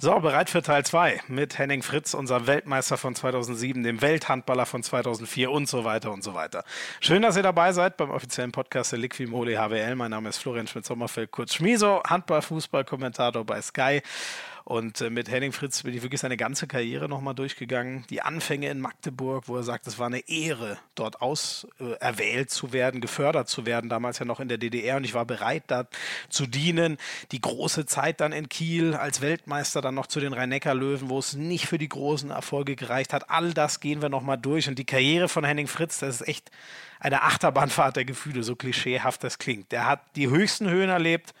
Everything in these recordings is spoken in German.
So, bereit für Teil 2 mit Henning Fritz, unserem Weltmeister von 2007, dem Welthandballer von 2004 und so weiter und so weiter. Schön, dass ihr dabei seid beim offiziellen Podcast der Liquimole HWL. Mein Name ist Florian Schmidt-Sommerfeld, kurz Schmiso, Handball, Fußball, Kommentator bei Sky. Und äh, mit Henning Fritz bin ich wirklich seine ganze Karriere nochmal durchgegangen. Die Anfänge in Magdeburg, wo er sagt, es war eine Ehre, dort auserwählt äh, zu werden, gefördert zu werden, damals ja noch in der DDR. Und ich war bereit, da zu dienen. Die große Zeit dann in Kiel als Weltmeister, dann noch zu den Rhein-Neckar-Löwen, wo es nicht für die großen Erfolge gereicht hat. All das gehen wir nochmal durch. Und die Karriere von Henning Fritz, das ist echt eine Achterbahnfahrt der Gefühle, so klischeehaft das klingt. Der hat die höchsten Höhen erlebt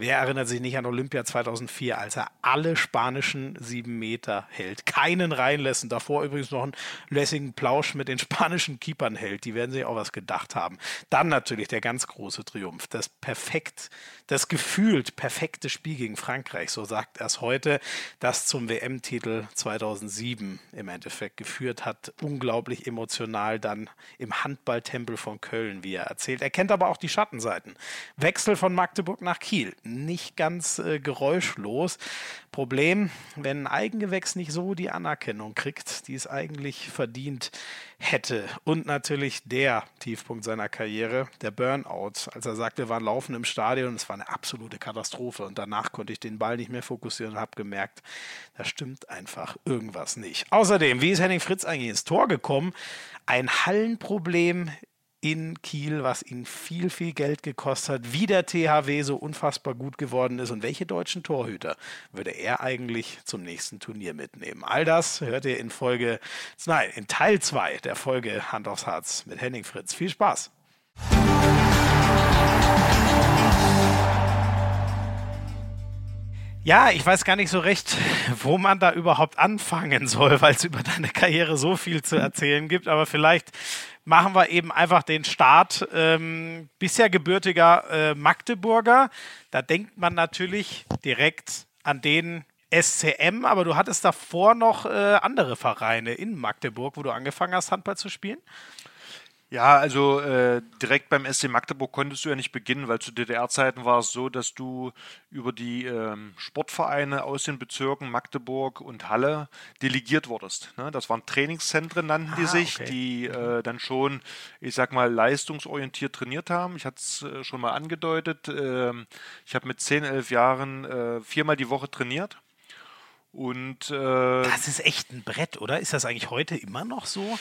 Wer erinnert sich nicht an Olympia 2004, als er alle spanischen sieben Meter hält, keinen reinlässt davor übrigens noch einen lässigen Plausch mit den spanischen Keepern hält. Die werden sich auch was gedacht haben. Dann natürlich der ganz große Triumph, das perfekt, das gefühlt perfekte Spiel gegen Frankreich, so sagt er es heute, das zum WM-Titel 2007 im Endeffekt geführt hat. Unglaublich emotional dann im Handballtempel von Köln, wie er erzählt. Er kennt aber auch die Schattenseiten. Wechsel von Magdeburg nach Kiel nicht ganz äh, geräuschlos. Problem, wenn ein Eigengewächs nicht so die Anerkennung kriegt, die es eigentlich verdient hätte. Und natürlich der Tiefpunkt seiner Karriere, der Burnout, als er sagte, wir waren laufen im Stadion, es war eine absolute Katastrophe und danach konnte ich den Ball nicht mehr fokussieren und habe gemerkt, da stimmt einfach irgendwas nicht. Außerdem, wie ist Henning Fritz eigentlich ins Tor gekommen? Ein Hallenproblem in Kiel, was ihn viel, viel Geld gekostet hat, wie der THW so unfassbar gut geworden ist und welche deutschen Torhüter würde er eigentlich zum nächsten Turnier mitnehmen. All das hört ihr in Folge, nein, in Teil 2 der Folge Hand aufs Herz mit Henning Fritz. Viel Spaß! Ja, ich weiß gar nicht so recht, wo man da überhaupt anfangen soll, weil es über deine Karriere so viel zu erzählen gibt. Aber vielleicht machen wir eben einfach den Start. Ähm, bisher gebürtiger äh, Magdeburger. Da denkt man natürlich direkt an den SCM, aber du hattest davor noch äh, andere Vereine in Magdeburg, wo du angefangen hast, Handball zu spielen? Ja, also äh, direkt beim SC Magdeburg konntest du ja nicht beginnen, weil zu DDR-Zeiten war es so, dass du über die ähm, Sportvereine aus den Bezirken Magdeburg und Halle delegiert wurdest. Ne? Das waren Trainingszentren, nannten die ah, sich, okay. die äh, dann schon, ich sag mal, leistungsorientiert trainiert haben. Ich hatte es äh, schon mal angedeutet. Ähm, ich habe mit 10, 11 Jahren äh, viermal die Woche trainiert. Und, äh, das ist echt ein Brett, oder? Ist das eigentlich heute immer noch so?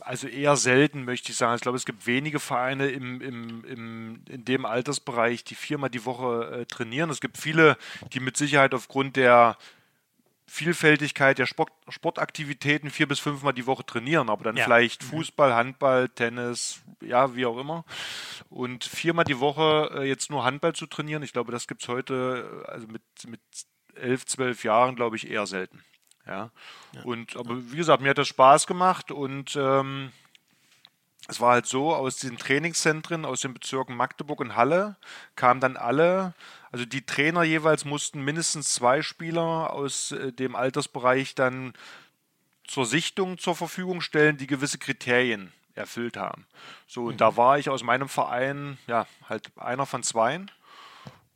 Also eher selten, möchte ich sagen. Ich glaube, es gibt wenige Vereine im, im, im, in dem Altersbereich, die viermal die Woche äh, trainieren. Es gibt viele, die mit Sicherheit aufgrund der Vielfältigkeit der Sport, Sportaktivitäten vier bis fünfmal die Woche trainieren, aber dann ja. vielleicht mhm. Fußball, Handball, Tennis, ja, wie auch immer. Und viermal die Woche äh, jetzt nur Handball zu trainieren, ich glaube, das gibt es heute, äh, also mit, mit elf, zwölf Jahren, glaube ich, eher selten. Ja. ja. Und aber wie gesagt, mir hat das Spaß gemacht und ähm, es war halt so, aus den Trainingszentren, aus den Bezirken Magdeburg und Halle kamen dann alle, also die Trainer jeweils mussten mindestens zwei Spieler aus äh, dem Altersbereich dann zur Sichtung zur Verfügung stellen, die gewisse Kriterien erfüllt haben. So, und mhm. da war ich aus meinem Verein, ja, halt einer von zweien.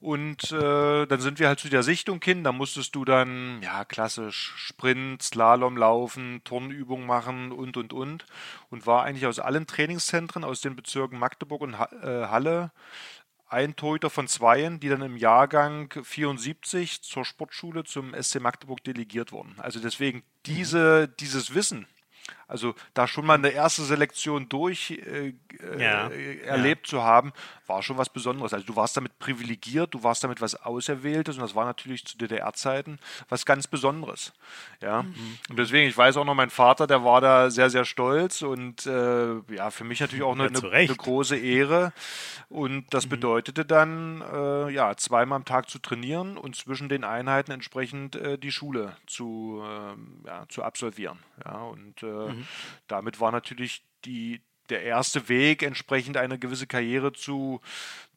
Und äh, dann sind wir halt zu der Sichtung hin. Da musstest du dann, ja, klassisch Sprint, Slalom laufen, Turnübungen machen und, und, und. Und war eigentlich aus allen Trainingszentren, aus den Bezirken Magdeburg und äh, Halle, ein Torhüter von zweien, die dann im Jahrgang 74 zur Sportschule zum SC Magdeburg delegiert wurden. Also deswegen diese, dieses Wissen, also da schon mal eine erste Selektion durch äh, äh ja, erlebt ja. zu haben, war schon was Besonderes. Also du warst damit privilegiert, du warst damit was Auserwähltes und das war natürlich zu DDR-Zeiten was ganz Besonderes. Ja. Mhm. Und deswegen, ich weiß auch noch, mein Vater, der war da sehr, sehr stolz und äh, ja, für mich natürlich auch eine, ja, eine, eine große Ehre. Und das mhm. bedeutete dann, äh, ja, zweimal am Tag zu trainieren und zwischen den Einheiten entsprechend äh, die Schule zu, ähm, ja, zu absolvieren. Ja, und äh, mhm. damit war natürlich die, der erste Weg, entsprechend eine gewisse Karriere zu,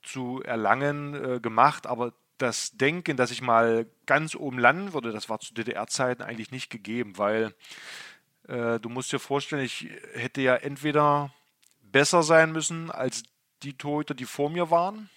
zu erlangen, äh, gemacht. Aber das Denken, dass ich mal ganz oben landen würde, das war zu DDR-Zeiten eigentlich nicht gegeben, weil äh, du musst dir vorstellen, ich hätte ja entweder besser sein müssen als die Torhüter, die vor mir waren.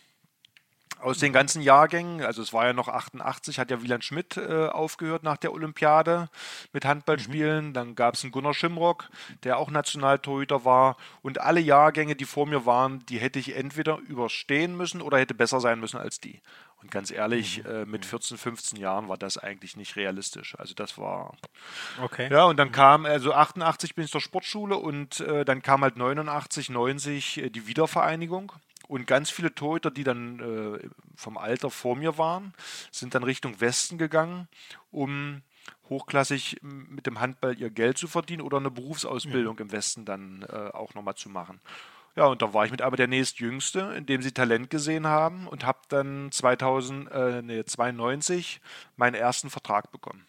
Aus den ganzen Jahrgängen, also es war ja noch 88, hat ja Wieland Schmidt äh, aufgehört nach der Olympiade mit Handballspielen. Mhm. Dann gab es einen Gunnar Schimrock, der auch Nationaltorhüter war. Und alle Jahrgänge, die vor mir waren, die hätte ich entweder überstehen müssen oder hätte besser sein müssen als die. Und ganz ehrlich, mhm. äh, mit 14, 15 Jahren war das eigentlich nicht realistisch. Also das war. Okay. Ja, und dann mhm. kam, also 88 bin ich zur Sportschule und äh, dann kam halt 89, 90 äh, die Wiedervereinigung. Und ganz viele Torhüter, die dann äh, vom Alter vor mir waren, sind dann Richtung Westen gegangen, um hochklassig mit dem Handball ihr Geld zu verdienen oder eine Berufsausbildung ja. im Westen dann äh, auch nochmal zu machen. Ja, und da war ich mit aber der nächstjüngste, in dem sie Talent gesehen haben und habe dann 2000, äh, nee, 92 meinen ersten Vertrag bekommen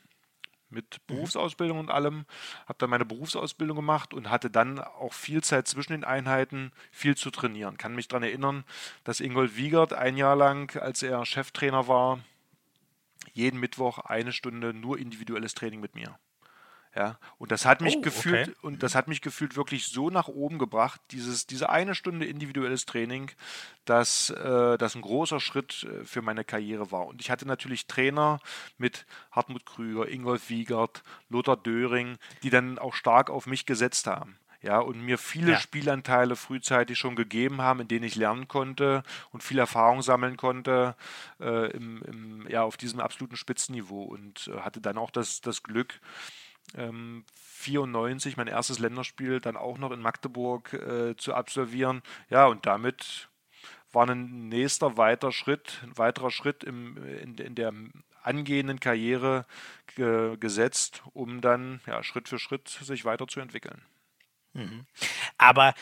mit mhm. Berufsausbildung und allem, habe dann meine Berufsausbildung gemacht und hatte dann auch viel Zeit zwischen den Einheiten, viel zu trainieren. Kann mich daran erinnern, dass Ingold Wiegert ein Jahr lang, als er Cheftrainer war, jeden Mittwoch eine Stunde nur individuelles Training mit mir. Ja, und das hat mich oh, gefühlt okay. und das hat mich gefühlt wirklich so nach oben gebracht, dieses, diese eine Stunde individuelles Training, dass äh, das ein großer Schritt äh, für meine Karriere war. Und ich hatte natürlich Trainer mit Hartmut Krüger, Ingolf Wiegert, Lothar Döring, die dann auch stark auf mich gesetzt haben ja, und mir viele ja. Spielanteile frühzeitig schon gegeben haben, in denen ich lernen konnte und viel Erfahrung sammeln konnte äh, im, im, ja, auf diesem absoluten Spitzenniveau und äh, hatte dann auch das, das Glück, ähm, 94 mein erstes Länderspiel dann auch noch in Magdeburg äh, zu absolvieren. Ja, und damit war ein nächster weiter Schritt, ein weiterer Schritt im, in, in der angehenden Karriere ge, gesetzt, um dann ja, Schritt für Schritt sich weiterzuentwickeln. Mhm. Aber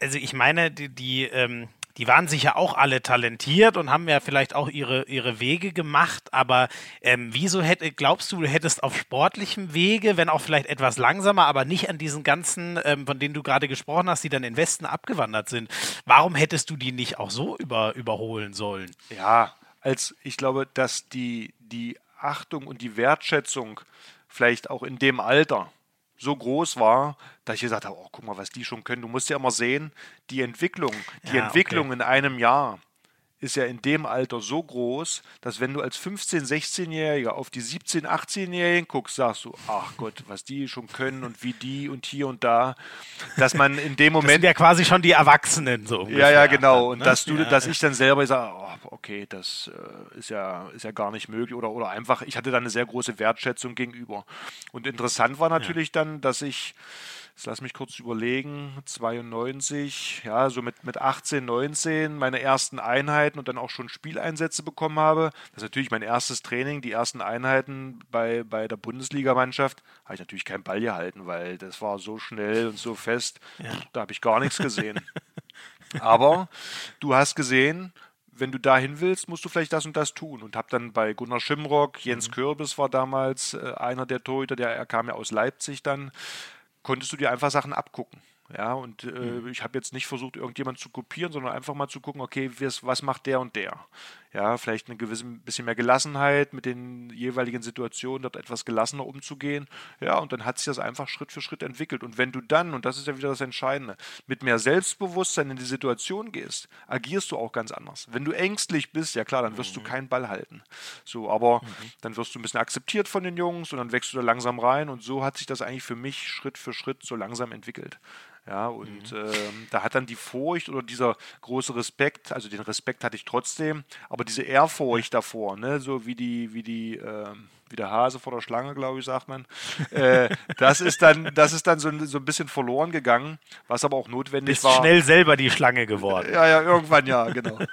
also ich meine, die, die ähm die waren sicher auch alle talentiert und haben ja vielleicht auch ihre, ihre Wege gemacht, aber ähm, wieso hätte, glaubst du, du hättest auf sportlichem Wege, wenn auch vielleicht etwas langsamer, aber nicht an diesen ganzen, ähm, von denen du gerade gesprochen hast, die dann in Westen abgewandert sind, warum hättest du die nicht auch so über, überholen sollen? Ja, als ich glaube, dass die, die Achtung und die Wertschätzung vielleicht auch in dem Alter, so groß war, dass ich gesagt habe, oh, guck mal, was die schon können. Du musst ja immer sehen, die Entwicklung, die ja, Entwicklung okay. in einem Jahr ist ja in dem Alter so groß, dass wenn du als 15-, 16-Jähriger auf die 17-, 18-Jährigen guckst, sagst du, ach Gott, was die schon können und wie die und hier und da, dass man in dem Moment... Das sind ja quasi schon die Erwachsenen so ungefähr. Ja, ja, genau. Und ne? dass du, ja. dass ich dann selber sage, oh, okay, das äh, ist, ja, ist ja gar nicht möglich oder, oder einfach, ich hatte da eine sehr große Wertschätzung gegenüber. Und interessant war natürlich ja. dann, dass ich Jetzt lass mich kurz überlegen, 92, ja, so mit, mit 18, 19 meine ersten Einheiten und dann auch schon Spieleinsätze bekommen habe. Das ist natürlich mein erstes Training, die ersten Einheiten bei, bei der Bundesligamannschaft. Habe ich natürlich keinen Ball gehalten, weil das war so schnell und so fest, ja. da habe ich gar nichts gesehen. Aber du hast gesehen, wenn du dahin willst, musst du vielleicht das und das tun. Und habe dann bei Gunnar Schimrock, Jens mhm. Kürbis war damals äh, einer der Torhüter, der er kam ja aus Leipzig dann, konntest du dir einfach Sachen abgucken. Ja, und äh, mhm. ich habe jetzt nicht versucht, irgendjemand zu kopieren, sondern einfach mal zu gucken, okay, was macht der und der? Ja, vielleicht eine gewisse bisschen mehr Gelassenheit mit den jeweiligen Situationen, dort etwas gelassener umzugehen. Ja, und dann hat sich das einfach Schritt für Schritt entwickelt. Und wenn du dann, und das ist ja wieder das Entscheidende, mit mehr Selbstbewusstsein in die Situation gehst, agierst du auch ganz anders. Wenn du ängstlich bist, ja klar, dann wirst mhm. du keinen Ball halten. So, aber mhm. dann wirst du ein bisschen akzeptiert von den Jungs und dann wächst du da langsam rein. Und so hat sich das eigentlich für mich Schritt für Schritt so langsam entwickelt. Ja, und mhm. ähm, da hat dann die Furcht oder dieser große Respekt, also den Respekt hatte ich trotzdem, aber diese Ehrfurcht davor, ne, so wie die, wie die, ähm, wie der Hase vor der Schlange, glaube ich, sagt man. Äh, das ist dann, das ist dann so, so ein bisschen verloren gegangen, was aber auch notwendig Bist war. schnell selber die Schlange geworden. Ja, ja, irgendwann ja, genau.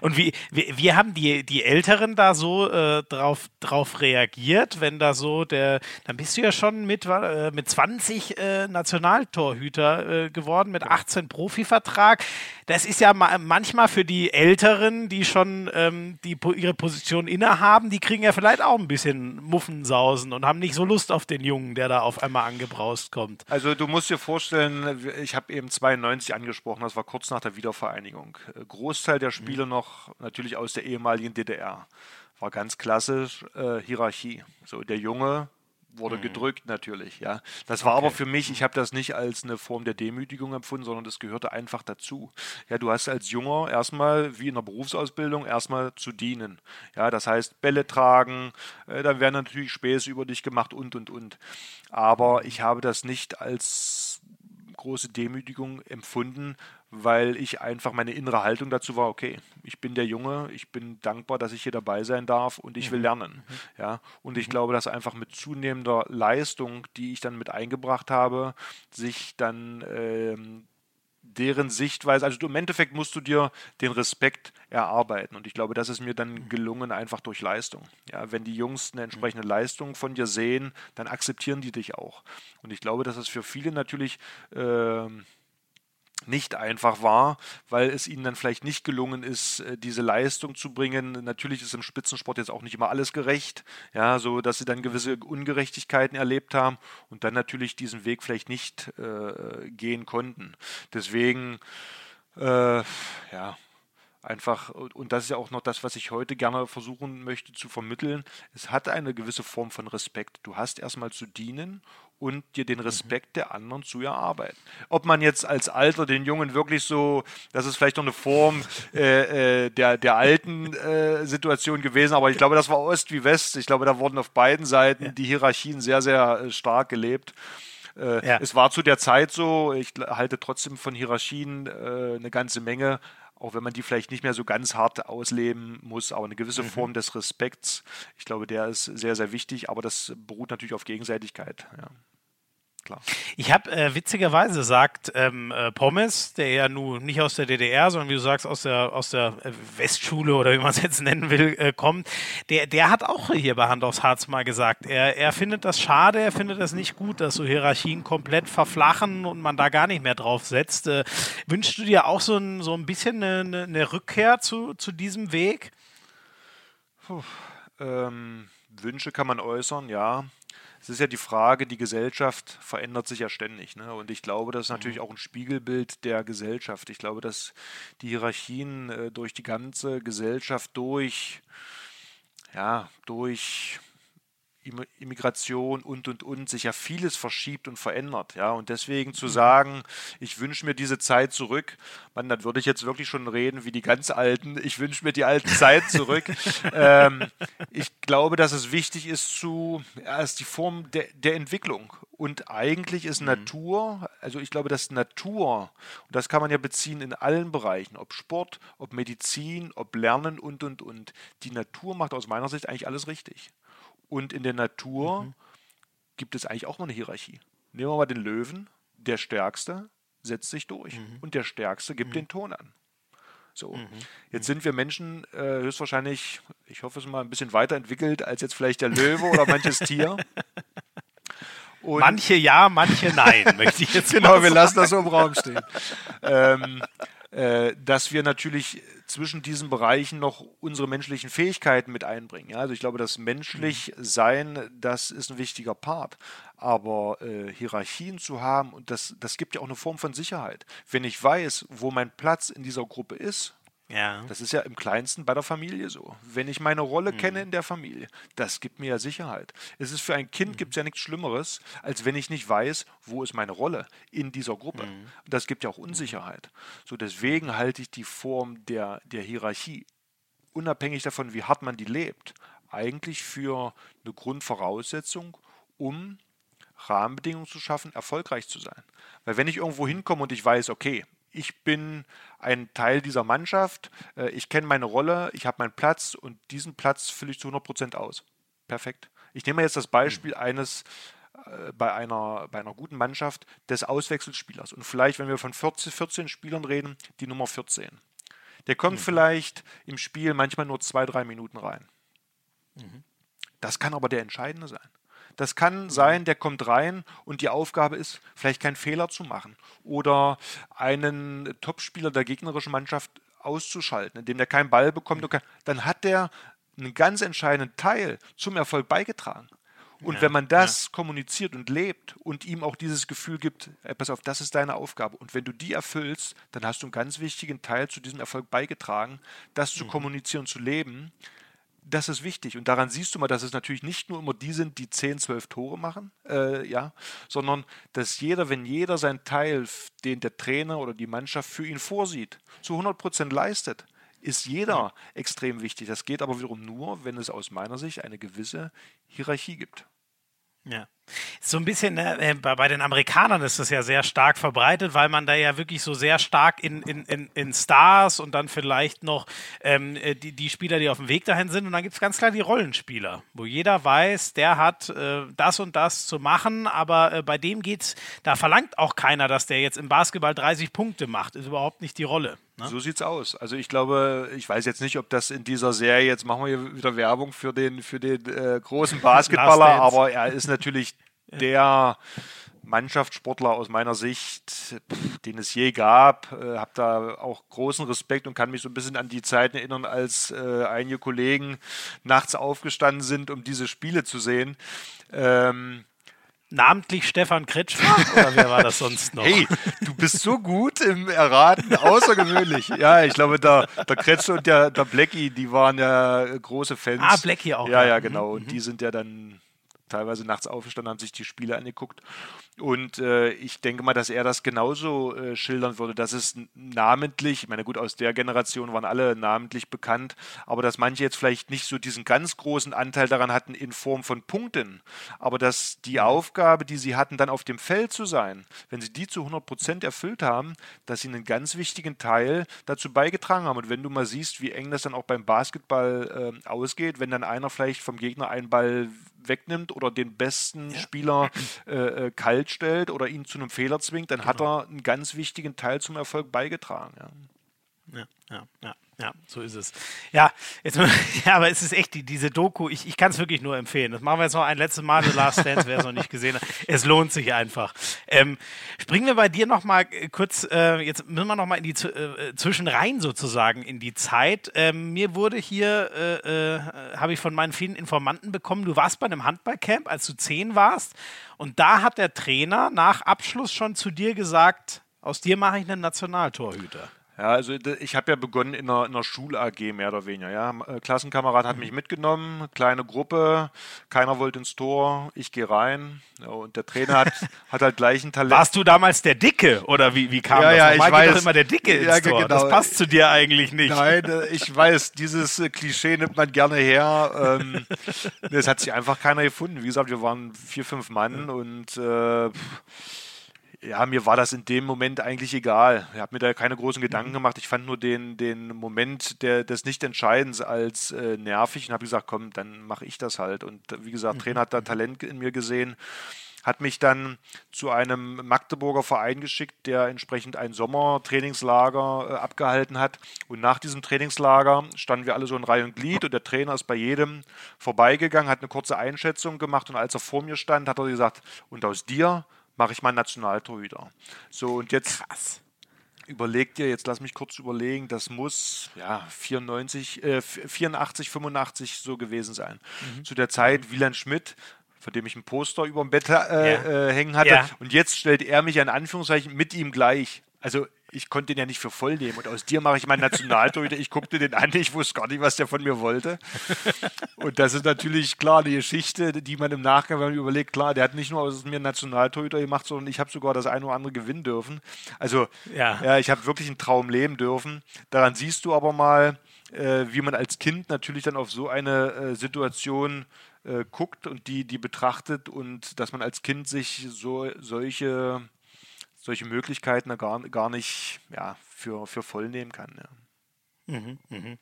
Und wie, wie, wie haben die, die Älteren da so äh, drauf, drauf reagiert, wenn da so der, dann bist du ja schon mit, äh, mit 20 äh, Nationaltorhüter äh, geworden, mit 18 Profivertrag. Das ist ja ma manchmal für die Älteren, die schon ähm, die, ihre Position innehaben, die kriegen ja vielleicht auch ein bisschen Muffensausen und haben nicht so Lust auf den Jungen, der da auf einmal angebraust kommt. Also du musst dir vorstellen, ich habe eben 92 angesprochen, das war kurz nach der Wiedervereinigung. Äh, Großteil der Spiele mhm. noch noch natürlich aus der ehemaligen DDR. War ganz klassisch äh, Hierarchie. So der Junge, wurde mhm. gedrückt natürlich, ja. Das war okay. aber für mich, ich habe das nicht als eine Form der Demütigung empfunden, sondern das gehörte einfach dazu. Ja, du hast als Junger erstmal, wie in der Berufsausbildung, erstmal zu dienen. Ja, das heißt Bälle tragen, äh, dann werden natürlich Späße über dich gemacht und und und. Aber ich habe das nicht als große Demütigung empfunden, weil ich einfach meine innere Haltung dazu war, okay, ich bin der Junge, ich bin dankbar, dass ich hier dabei sein darf und ich will mhm. lernen. Mhm. Ja, und ich mhm. glaube, dass einfach mit zunehmender Leistung, die ich dann mit eingebracht habe, sich dann ähm, deren Sichtweise, also du, im Endeffekt musst du dir den Respekt erarbeiten. Und ich glaube, das ist mir dann gelungen, einfach durch Leistung. Ja, wenn die Jungs eine entsprechende Leistung von dir sehen, dann akzeptieren die dich auch. Und ich glaube, dass es für viele natürlich äh, nicht einfach war, weil es ihnen dann vielleicht nicht gelungen ist, äh, diese Leistung zu bringen. Natürlich ist im Spitzensport jetzt auch nicht immer alles gerecht, ja, so dass sie dann gewisse Ungerechtigkeiten erlebt haben und dann natürlich diesen Weg vielleicht nicht äh, gehen konnten. Deswegen, äh, ja, einfach, und das ist ja auch noch das, was ich heute gerne versuchen möchte zu vermitteln, es hat eine gewisse Form von Respekt. Du hast erstmal zu dienen und dir den mhm. Respekt der anderen zu erarbeiten. Ob man jetzt als Alter den Jungen wirklich so, das ist vielleicht noch eine Form äh, äh, der, der alten äh, Situation gewesen, aber ich glaube, das war Ost wie West. Ich glaube, da wurden auf beiden Seiten die Hierarchien sehr, sehr äh, stark gelebt. Äh, ja. Es war zu der Zeit so, ich halte trotzdem von Hierarchien äh, eine ganze Menge, auch wenn man die vielleicht nicht mehr so ganz hart ausleben muss, aber eine gewisse mhm. Form des Respekts, ich glaube, der ist sehr, sehr wichtig, aber das beruht natürlich auf Gegenseitigkeit. Ja klar. Ich habe äh, witzigerweise sagt ähm, äh, Pommes, der ja nun nicht aus der DDR, sondern wie du sagst, aus der, aus der äh, Westschule oder wie man es jetzt nennen will, äh, kommt, der, der hat auch hier bei Hand aufs Harz mal gesagt, er, er findet das schade, er findet das nicht gut, dass so Hierarchien komplett verflachen und man da gar nicht mehr drauf setzt. Äh, wünschst du dir auch so ein, so ein bisschen eine, eine Rückkehr zu, zu diesem Weg? Puh, ähm, Wünsche kann man äußern, ja es ist ja die Frage, die Gesellschaft verändert sich ja ständig. Ne? Und ich glaube, das ist natürlich mhm. auch ein Spiegelbild der Gesellschaft. Ich glaube, dass die Hierarchien äh, durch die ganze Gesellschaft durch, ja, durch Immigration und und und sich ja vieles verschiebt und verändert, ja. Und deswegen zu mhm. sagen, ich wünsche mir diese Zeit zurück, man, dann würde ich jetzt wirklich schon reden wie die ganz Alten, ich wünsche mir die alte Zeit zurück. ähm, ich glaube, dass es wichtig ist zu, ja, ist die Form der, der Entwicklung. Und eigentlich ist mhm. Natur, also ich glaube, dass Natur, und das kann man ja beziehen in allen Bereichen, ob Sport, ob Medizin, ob Lernen und und und, die Natur macht aus meiner Sicht eigentlich alles richtig. Und in der Natur mhm. gibt es eigentlich auch mal eine Hierarchie. Nehmen wir mal den Löwen, der Stärkste setzt sich durch mhm. und der Stärkste gibt mhm. den Ton an. So, mhm. jetzt sind wir Menschen äh, höchstwahrscheinlich, ich hoffe es mal, ein bisschen weiterentwickelt als jetzt vielleicht der Löwe oder manches Tier. Und manche ja, manche nein, möchte ich jetzt Genau, wir lassen das so im Raum stehen. ähm, äh, dass wir natürlich zwischen diesen Bereichen noch unsere menschlichen Fähigkeiten mit einbringen. Ja? Also ich glaube, das menschlich mhm. Sein, das ist ein wichtiger Part. Aber äh, Hierarchien zu haben, und das, das gibt ja auch eine Form von Sicherheit. Wenn ich weiß, wo mein Platz in dieser Gruppe ist, ja. Das ist ja im kleinsten bei der Familie so. Wenn ich meine Rolle mhm. kenne in der Familie, das gibt mir ja Sicherheit. Es ist für ein Kind mhm. gibt es ja nichts Schlimmeres, als wenn ich nicht weiß, wo ist meine Rolle in dieser Gruppe. Mhm. Das gibt ja auch Unsicherheit. So deswegen halte ich die Form der, der Hierarchie, unabhängig davon, wie hart man die lebt, eigentlich für eine Grundvoraussetzung, um Rahmenbedingungen zu schaffen, erfolgreich zu sein. Weil wenn ich irgendwo hinkomme und ich weiß, okay, ich bin ein Teil dieser Mannschaft, äh, ich kenne meine Rolle, ich habe meinen Platz und diesen Platz fülle ich zu 100% aus. Perfekt. Ich nehme jetzt das Beispiel mhm. eines äh, bei einer, bei einer guten Mannschaft des Auswechselspielers. Und vielleicht, wenn wir von 14, 14 Spielern reden, die Nummer 14. Der kommt mhm. vielleicht im Spiel manchmal nur zwei, drei Minuten rein. Mhm. Das kann aber der Entscheidende sein. Das kann sein, der kommt rein und die Aufgabe ist, vielleicht keinen Fehler zu machen oder einen Topspieler der gegnerischen Mannschaft auszuschalten, indem der keinen Ball bekommt. Mhm. Dann hat der einen ganz entscheidenden Teil zum Erfolg beigetragen. Und ja, wenn man das ja. kommuniziert und lebt und ihm auch dieses Gefühl gibt, ey, pass auf, das ist deine Aufgabe. Und wenn du die erfüllst, dann hast du einen ganz wichtigen Teil zu diesem Erfolg beigetragen, das zu mhm. kommunizieren, zu leben das ist wichtig. Und daran siehst du mal, dass es natürlich nicht nur immer die sind, die 10, 12 Tore machen, äh, ja, sondern dass jeder, wenn jeder seinen Teil, den der Trainer oder die Mannschaft für ihn vorsieht, zu 100 Prozent leistet, ist jeder extrem wichtig. Das geht aber wiederum nur, wenn es aus meiner Sicht eine gewisse Hierarchie gibt. Ja. So ein bisschen äh, bei den Amerikanern ist das ja sehr stark verbreitet, weil man da ja wirklich so sehr stark in, in, in, in Stars und dann vielleicht noch ähm, äh, die, die Spieler, die auf dem Weg dahin sind. Und dann gibt es ganz klar die Rollenspieler, wo jeder weiß, der hat äh, das und das zu machen, aber äh, bei dem geht's, da verlangt auch keiner, dass der jetzt im Basketball 30 Punkte macht. Ist überhaupt nicht die Rolle. Ne? So sieht's aus. Also ich glaube, ich weiß jetzt nicht, ob das in dieser Serie, jetzt machen wir hier wieder Werbung für den, für den äh, großen Basketballer, aber er ist natürlich der Mannschaftssportler aus meiner Sicht, den es je gab. Äh, habe da auch großen Respekt und kann mich so ein bisschen an die Zeiten erinnern, als äh, einige Kollegen nachts aufgestanden sind, um diese Spiele zu sehen. Ähm, namentlich Stefan Kretschmer oder wer war das sonst noch? Hey, du bist so gut im Erraten, außergewöhnlich. Ja, ich glaube, der, der Kretschmer und der, der Blackie, die waren ja große Fans. Ah, Blackie auch. Ja, ja, genau. Mhm. Und die sind ja dann teilweise nachts aufgestanden, haben sich die Spiele angeguckt. Und äh, ich denke mal, dass er das genauso äh, schildern würde, dass es namentlich, ich meine, gut, aus der Generation waren alle namentlich bekannt, aber dass manche jetzt vielleicht nicht so diesen ganz großen Anteil daran hatten in Form von Punkten, aber dass die Aufgabe, die sie hatten, dann auf dem Feld zu sein, wenn sie die zu 100 Prozent erfüllt haben, dass sie einen ganz wichtigen Teil dazu beigetragen haben. Und wenn du mal siehst, wie eng das dann auch beim Basketball äh, ausgeht, wenn dann einer vielleicht vom Gegner einen Ball wegnimmt oder den besten ja. Spieler äh, äh, kalt stellt oder ihn zu einem Fehler zwingt, dann genau. hat er einen ganz wichtigen Teil zum Erfolg beigetragen. Ja, ja, ja. ja. Ja, so ist es. Ja, jetzt, ja aber es ist echt die, diese Doku, ich, ich kann es wirklich nur empfehlen. Das machen wir jetzt noch ein letztes Mal, The Last Dance, wer es noch nicht gesehen hat. Es lohnt sich einfach. Ähm, springen wir bei dir noch mal äh, kurz, äh, jetzt müssen wir noch mal in die äh, Zwischenreihen sozusagen in die Zeit. Ähm, mir wurde hier, äh, äh, habe ich von meinen vielen Informanten bekommen, du warst bei einem Handballcamp, als du zehn warst und da hat der Trainer nach Abschluss schon zu dir gesagt, aus dir mache ich einen Nationaltorhüter. Ja, also ich habe ja begonnen in einer, in einer Schul-AG mehr oder weniger. Ja. Äh, Klassenkamerad hat mich mitgenommen, kleine Gruppe, keiner wollte ins Tor, ich gehe rein. Ja, und der Trainer hat, hat halt gleich ein Talent. Warst du damals der Dicke oder wie, wie kam ja, das? Ja, Normal ich weiß, doch immer der Dicke ins ja, Tor. Genau. Das passt zu dir eigentlich nicht. Nein, äh, ich weiß, dieses äh, Klischee nimmt man gerne her. Ähm, es hat sich einfach keiner gefunden. Wie gesagt, wir waren vier, fünf Mann und äh, ja, mir war das in dem Moment eigentlich egal. Ich habe mir da keine großen Gedanken mhm. gemacht. Ich fand nur den, den Moment der, des Nichtentscheidens als äh, nervig und habe gesagt, komm, dann mache ich das halt. Und wie gesagt, mhm. Trainer hat da Talent in mir gesehen, hat mich dann zu einem Magdeburger Verein geschickt, der entsprechend ein Sommertrainingslager äh, abgehalten hat. Und nach diesem Trainingslager standen wir alle so in Reihe und Glied und der Trainer ist bei jedem vorbeigegangen, hat eine kurze Einschätzung gemacht und als er vor mir stand, hat er gesagt, und aus dir mache ich meinen Nationaltorhüter. So, und jetzt. Krass. Überleg dir, jetzt lass mich kurz überlegen, das muss ja 94, äh, 84, 85 so gewesen sein. Mhm. Zu der Zeit Wieland Schmidt, von dem ich ein Poster über dem Bett äh, ja. äh, hängen hatte. Ja. Und jetzt stellt er mich in Anführungszeichen mit ihm gleich. Also ich konnte den ja nicht für voll nehmen. Und aus dir mache ich meinen Nationaltorhüter. Ich guckte den an, ich wusste gar nicht, was der von mir wollte. Und das ist natürlich klar die Geschichte, die man im Nachgang, überlegt, klar, der hat nicht nur aus mir einen Nationaltorhüter gemacht, sondern ich habe sogar das eine oder andere gewinnen dürfen. Also ja, ja ich habe wirklich einen Traum leben dürfen. Daran siehst du aber mal, äh, wie man als Kind natürlich dann auf so eine äh, Situation äh, guckt und die, die betrachtet und dass man als Kind sich so solche solche Möglichkeiten gar, gar nicht ja, für, für voll nehmen kann. Ja. Mhm, mh.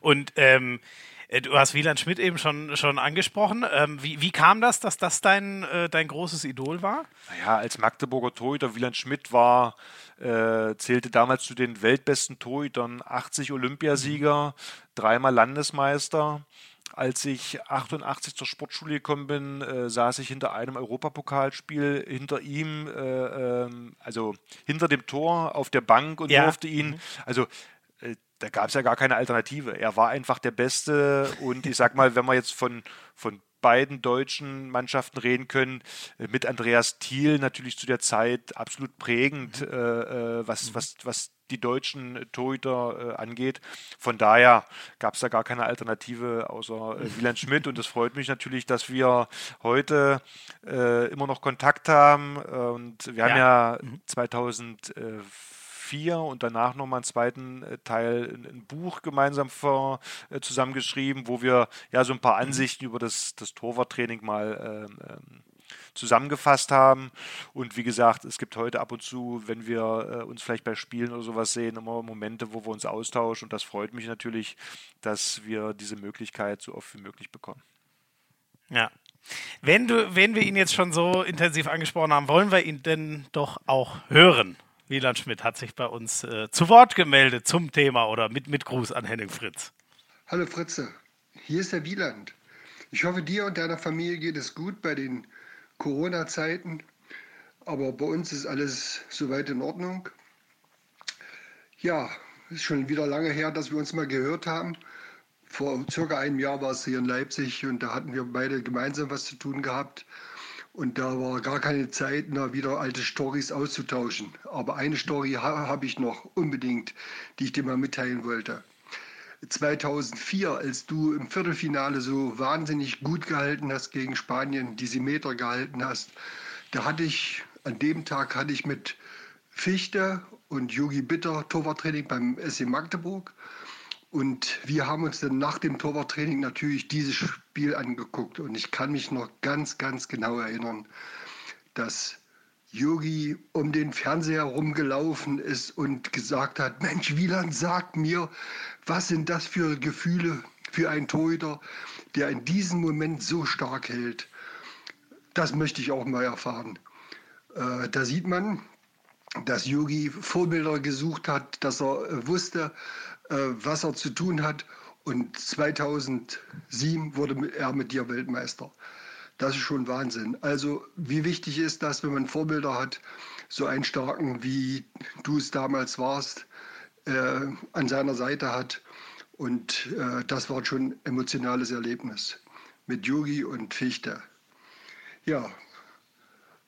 Und ähm, äh, du hast Wieland Schmidt eben schon, schon angesprochen. Ähm, wie, wie kam das, dass das dein, äh, dein großes Idol war? Naja, als Magdeburger Torhüter, Wieland Schmidt war, äh, zählte damals zu den weltbesten Torhütern, 80 Olympiasieger, dreimal Landesmeister. Als ich 88 zur Sportschule gekommen bin, äh, saß ich hinter einem Europapokalspiel hinter ihm, äh, ähm, also hinter dem Tor auf der Bank und ja. durfte ihn, mhm. also äh, da gab es ja gar keine Alternative. Er war einfach der Beste und ich sag mal, wenn man jetzt von, von beiden deutschen Mannschaften reden können. Äh, mit Andreas Thiel natürlich zu der Zeit absolut prägend, mhm. äh, äh was, was, was die deutschen Torhüter äh, angeht. Von daher gab es da gar keine Alternative außer äh, Wieland Schmidt und es freut mich natürlich, dass wir heute äh, immer noch Kontakt haben und wir ja. haben ja 2004 mhm. und danach nochmal einen zweiten äh, Teil ein, Buch gemeinsam vor, äh, zusammengeschrieben, wo wir ja so ein paar mhm. Ansichten über das, das Torwarttraining mal ähm, ähm zusammengefasst haben. Und wie gesagt, es gibt heute ab und zu, wenn wir äh, uns vielleicht bei Spielen oder sowas sehen, immer Momente, wo wir uns austauschen. Und das freut mich natürlich, dass wir diese Möglichkeit so oft wie möglich bekommen. Ja. Wenn, du, wenn wir ihn jetzt schon so intensiv angesprochen haben, wollen wir ihn denn doch auch hören? Wieland Schmidt hat sich bei uns äh, zu Wort gemeldet zum Thema oder mit, mit Gruß an Henning Fritz. Hallo Fritze, hier ist der Wieland. Ich hoffe, dir und deiner Familie geht es gut bei den Corona-Zeiten. Aber bei uns ist alles soweit in Ordnung. Ja, ist schon wieder lange her, dass wir uns mal gehört haben. Vor circa einem Jahr war es hier in Leipzig und da hatten wir beide gemeinsam was zu tun gehabt. Und da war gar keine Zeit, da wieder alte Stories auszutauschen. Aber eine Story habe ich noch unbedingt, die ich dir mal mitteilen wollte. 2004, als du im Viertelfinale so wahnsinnig gut gehalten hast gegen Spanien, diese Meter gehalten hast, da hatte ich, an dem Tag hatte ich mit Fichte und Yogi Bitter Torwarttraining beim SC Magdeburg. Und wir haben uns dann nach dem Torwarttraining natürlich dieses Spiel angeguckt. Und ich kann mich noch ganz, ganz genau erinnern, dass Yogi um den Fernseher rumgelaufen ist und gesagt hat, Mensch, Wieland, sag mir, was sind das für Gefühle für einen Torhüter, der in diesem Moment so stark hält. Das möchte ich auch mal erfahren. Äh, da sieht man, dass Yogi Vorbilder gesucht hat, dass er äh, wusste, äh, was er zu tun hat. Und 2007 wurde er mit dir Weltmeister. Das ist schon Wahnsinn. Also wie wichtig ist das, wenn man Vorbilder hat, so einen starken, wie du es damals warst, äh, an seiner Seite hat. Und äh, das war schon ein emotionales Erlebnis mit Yogi und Fichte. Ja,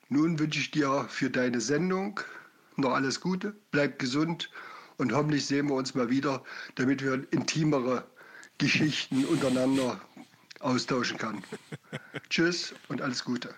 nun wünsche ich dir für deine Sendung noch alles Gute, bleib gesund und hoffentlich sehen wir uns mal wieder, damit wir intimere Geschichten untereinander austauschen kann. Tschüss und alles Gute.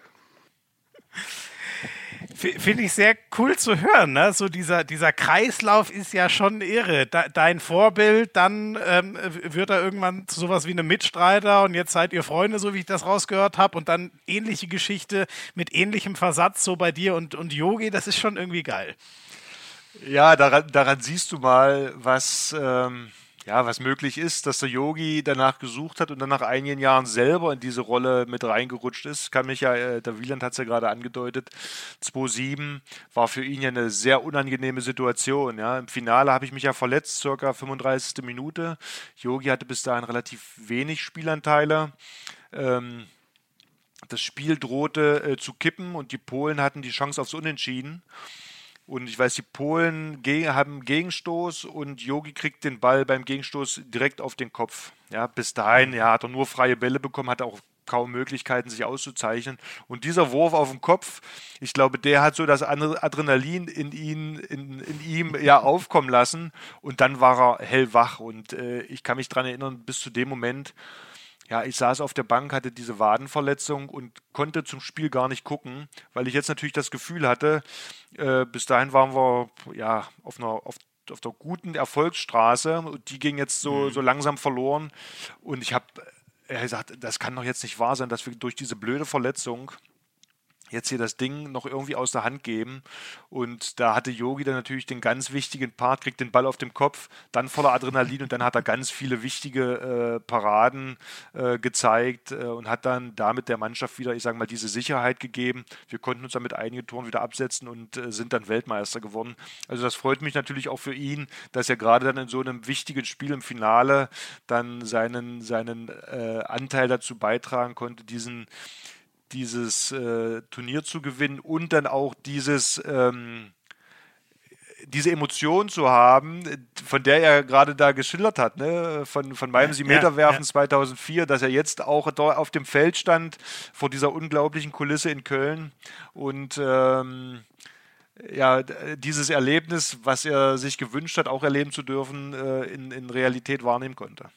Finde ich sehr cool zu hören. Ne? So dieser, dieser Kreislauf ist ja schon irre. Da, dein Vorbild, dann ähm, wird er irgendwann zu sowas wie einem Mitstreiter und jetzt seid ihr Freunde, so wie ich das rausgehört habe. Und dann ähnliche Geschichte mit ähnlichem Versatz so bei dir und, und Yogi. Das ist schon irgendwie geil. Ja, daran, daran siehst du mal, was. Ähm ja, was möglich ist, dass der Yogi danach gesucht hat und dann nach einigen Jahren selber in diese Rolle mit reingerutscht ist. Kann mich ja, äh, der Wieland hat es ja gerade angedeutet, 2-7 war für ihn ja eine sehr unangenehme Situation. Ja. Im Finale habe ich mich ja verletzt, circa 35. Minute. Yogi hatte bis dahin relativ wenig Spielanteile. Ähm, das Spiel drohte äh, zu kippen und die Polen hatten die Chance aufs Unentschieden. Und ich weiß, die Polen haben Gegenstoß und Yogi kriegt den Ball beim Gegenstoß direkt auf den Kopf. Ja, bis dahin ja, hat er nur freie Bälle bekommen, hat auch kaum Möglichkeiten, sich auszuzeichnen. Und dieser Wurf auf den Kopf, ich glaube, der hat so das Adrenalin in, ihn, in, in ihm ja aufkommen lassen. Und dann war er hellwach. Und äh, ich kann mich daran erinnern, bis zu dem Moment, ja, ich saß auf der Bank, hatte diese Wadenverletzung und konnte zum Spiel gar nicht gucken, weil ich jetzt natürlich das Gefühl hatte, äh, bis dahin waren wir ja auf einer auf, auf der guten Erfolgsstraße und die ging jetzt so, mhm. so langsam verloren und ich habe äh, gesagt, das kann doch jetzt nicht wahr sein, dass wir durch diese blöde Verletzung jetzt hier das Ding noch irgendwie aus der Hand geben. Und da hatte Yogi dann natürlich den ganz wichtigen Part, kriegt den Ball auf dem Kopf, dann voller Adrenalin und dann hat er ganz viele wichtige äh, Paraden äh, gezeigt äh, und hat dann damit der Mannschaft wieder, ich sage mal, diese Sicherheit gegeben. Wir konnten uns damit einige Toren wieder absetzen und äh, sind dann Weltmeister geworden. Also das freut mich natürlich auch für ihn, dass er gerade dann in so einem wichtigen Spiel im Finale dann seinen, seinen äh, Anteil dazu beitragen konnte, diesen dieses äh, Turnier zu gewinnen und dann auch dieses ähm, diese Emotion zu haben, von der er gerade da geschildert hat, ne? von, von meinem Sie-Meter-Werfen ja, 2004, dass er jetzt auch dort auf dem Feld stand, vor dieser unglaublichen Kulisse in Köln und ähm, ja, dieses Erlebnis, was er sich gewünscht hat, auch erleben zu dürfen, äh, in, in Realität wahrnehmen konnte.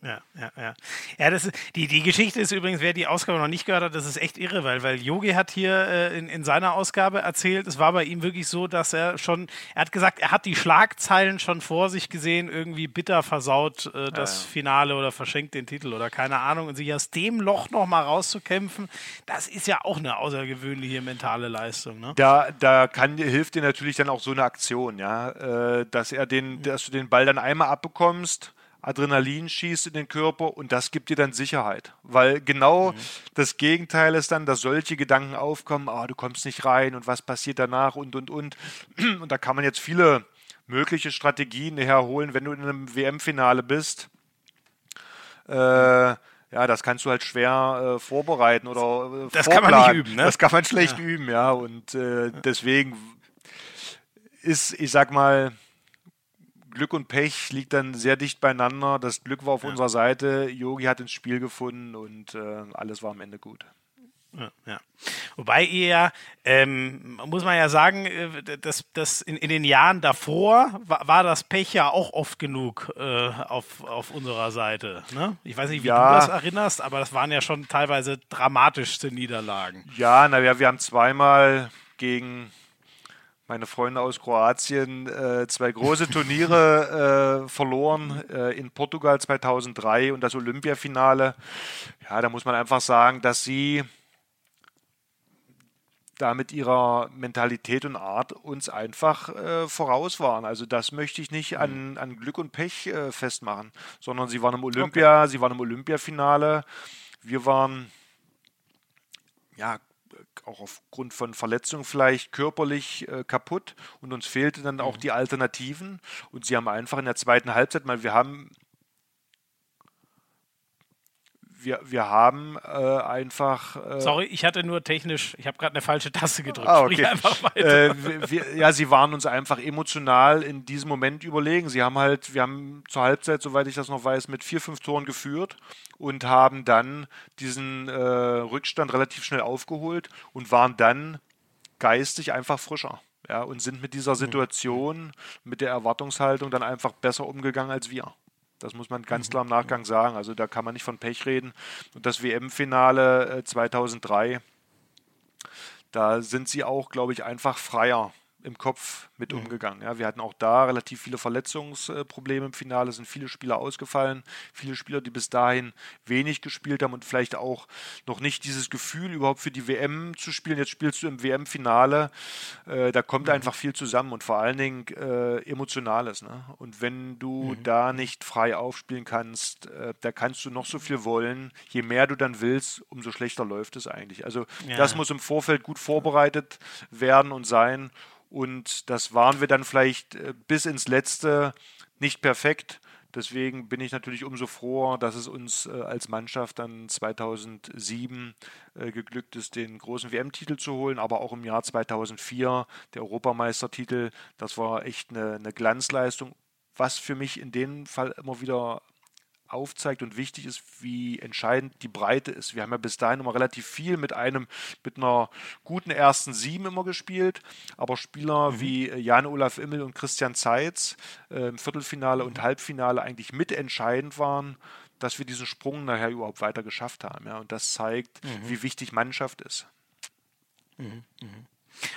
Ja, ja, ja. Ja, das die, die Geschichte ist übrigens, wer die Ausgabe noch nicht gehört hat, das ist echt irre, weil, weil Yogi hat hier äh, in, in seiner Ausgabe erzählt, es war bei ihm wirklich so, dass er schon, er hat gesagt, er hat die Schlagzeilen schon vor sich gesehen, irgendwie bitter versaut äh, das ja, Finale oder verschenkt den Titel oder keine Ahnung und sich aus dem Loch nochmal rauszukämpfen, das ist ja auch eine außergewöhnliche mentale Leistung. Ne? Da, da kann, hilft dir natürlich dann auch so eine Aktion, ja, äh, dass er den, dass du den Ball dann einmal abbekommst Adrenalin schießt in den Körper und das gibt dir dann Sicherheit. Weil genau mhm. das Gegenteil ist dann, dass solche Gedanken aufkommen, ah, du kommst nicht rein und was passiert danach und und und. Und da kann man jetzt viele mögliche Strategien herholen, wenn du in einem WM-Finale bist. Äh, ja, das kannst du halt schwer äh, vorbereiten oder äh, Das vorplanen. kann man nicht üben, ne? Das kann man schlecht ja. üben, ja. Und äh, deswegen ist, ich sag mal, Glück und Pech liegt dann sehr dicht beieinander. Das Glück war auf ja. unserer Seite. Yogi hat ins Spiel gefunden und äh, alles war am Ende gut. Ja, ja. Wobei ihr, ähm, muss man ja sagen, äh, dass, dass in, in den Jahren davor war, war, das Pech ja auch oft genug äh, auf, auf unserer Seite. Ne? Ich weiß nicht, wie ja. du das erinnerst, aber das waren ja schon teilweise dramatischste Niederlagen. Ja, naja, wir haben zweimal gegen meine Freunde aus Kroatien äh, zwei große Turniere äh, verloren äh, in Portugal 2003 und das Olympiafinale. Ja, da muss man einfach sagen, dass sie da mit ihrer Mentalität und Art uns einfach äh, voraus waren. Also das möchte ich nicht an, an Glück und Pech äh, festmachen, sondern sie waren im Olympia, okay. sie waren im Olympiafinale. Wir waren ja auch aufgrund von Verletzungen vielleicht körperlich äh, kaputt und uns fehlten dann auch mhm. die Alternativen und sie haben einfach in der zweiten Halbzeit, mal wir haben wir, wir haben äh, einfach. Äh Sorry, ich hatte nur technisch, ich habe gerade eine falsche Taste gedrückt. Ah, okay. äh, wir, ja, sie waren uns einfach emotional in diesem Moment überlegen. Sie haben halt, wir haben zur Halbzeit, soweit ich das noch weiß, mit vier, fünf Toren geführt und haben dann diesen äh, Rückstand relativ schnell aufgeholt und waren dann geistig einfach frischer. Ja, und sind mit dieser mhm. Situation, mit der Erwartungshaltung dann einfach besser umgegangen als wir. Das muss man ganz mhm. klar im Nachgang sagen. Also da kann man nicht von Pech reden. Und das WM-Finale 2003, äh, da sind sie auch, glaube ich, einfach freier im Kopf mit mhm. umgegangen. Ja, wir hatten auch da relativ viele Verletzungsprobleme im Finale, sind viele Spieler ausgefallen, viele Spieler, die bis dahin wenig gespielt haben und vielleicht auch noch nicht dieses Gefühl überhaupt für die WM zu spielen. Jetzt spielst du im WM-Finale, äh, da kommt mhm. einfach viel zusammen und vor allen Dingen äh, Emotionales. Ne? Und wenn du mhm. da nicht frei aufspielen kannst, äh, da kannst du noch so viel wollen. Je mehr du dann willst, umso schlechter läuft es eigentlich. Also ja. das muss im Vorfeld gut vorbereitet werden und sein. Und das waren wir dann vielleicht äh, bis ins Letzte nicht perfekt. Deswegen bin ich natürlich umso froher, dass es uns äh, als Mannschaft dann 2007 äh, geglückt ist, den großen WM-Titel zu holen, aber auch im Jahr 2004 der Europameistertitel. Das war echt eine, eine Glanzleistung, was für mich in dem Fall immer wieder aufzeigt und wichtig ist, wie entscheidend die Breite ist. Wir haben ja bis dahin immer relativ viel mit einem, mit einer guten ersten Sieben immer gespielt, aber Spieler mhm. wie Jan-Olaf Immel und Christian Zeitz äh, im Viertelfinale mhm. und Halbfinale eigentlich mitentscheidend waren, dass wir diesen Sprung nachher überhaupt weiter geschafft haben. Ja? Und das zeigt, mhm. wie wichtig Mannschaft ist. Mhm.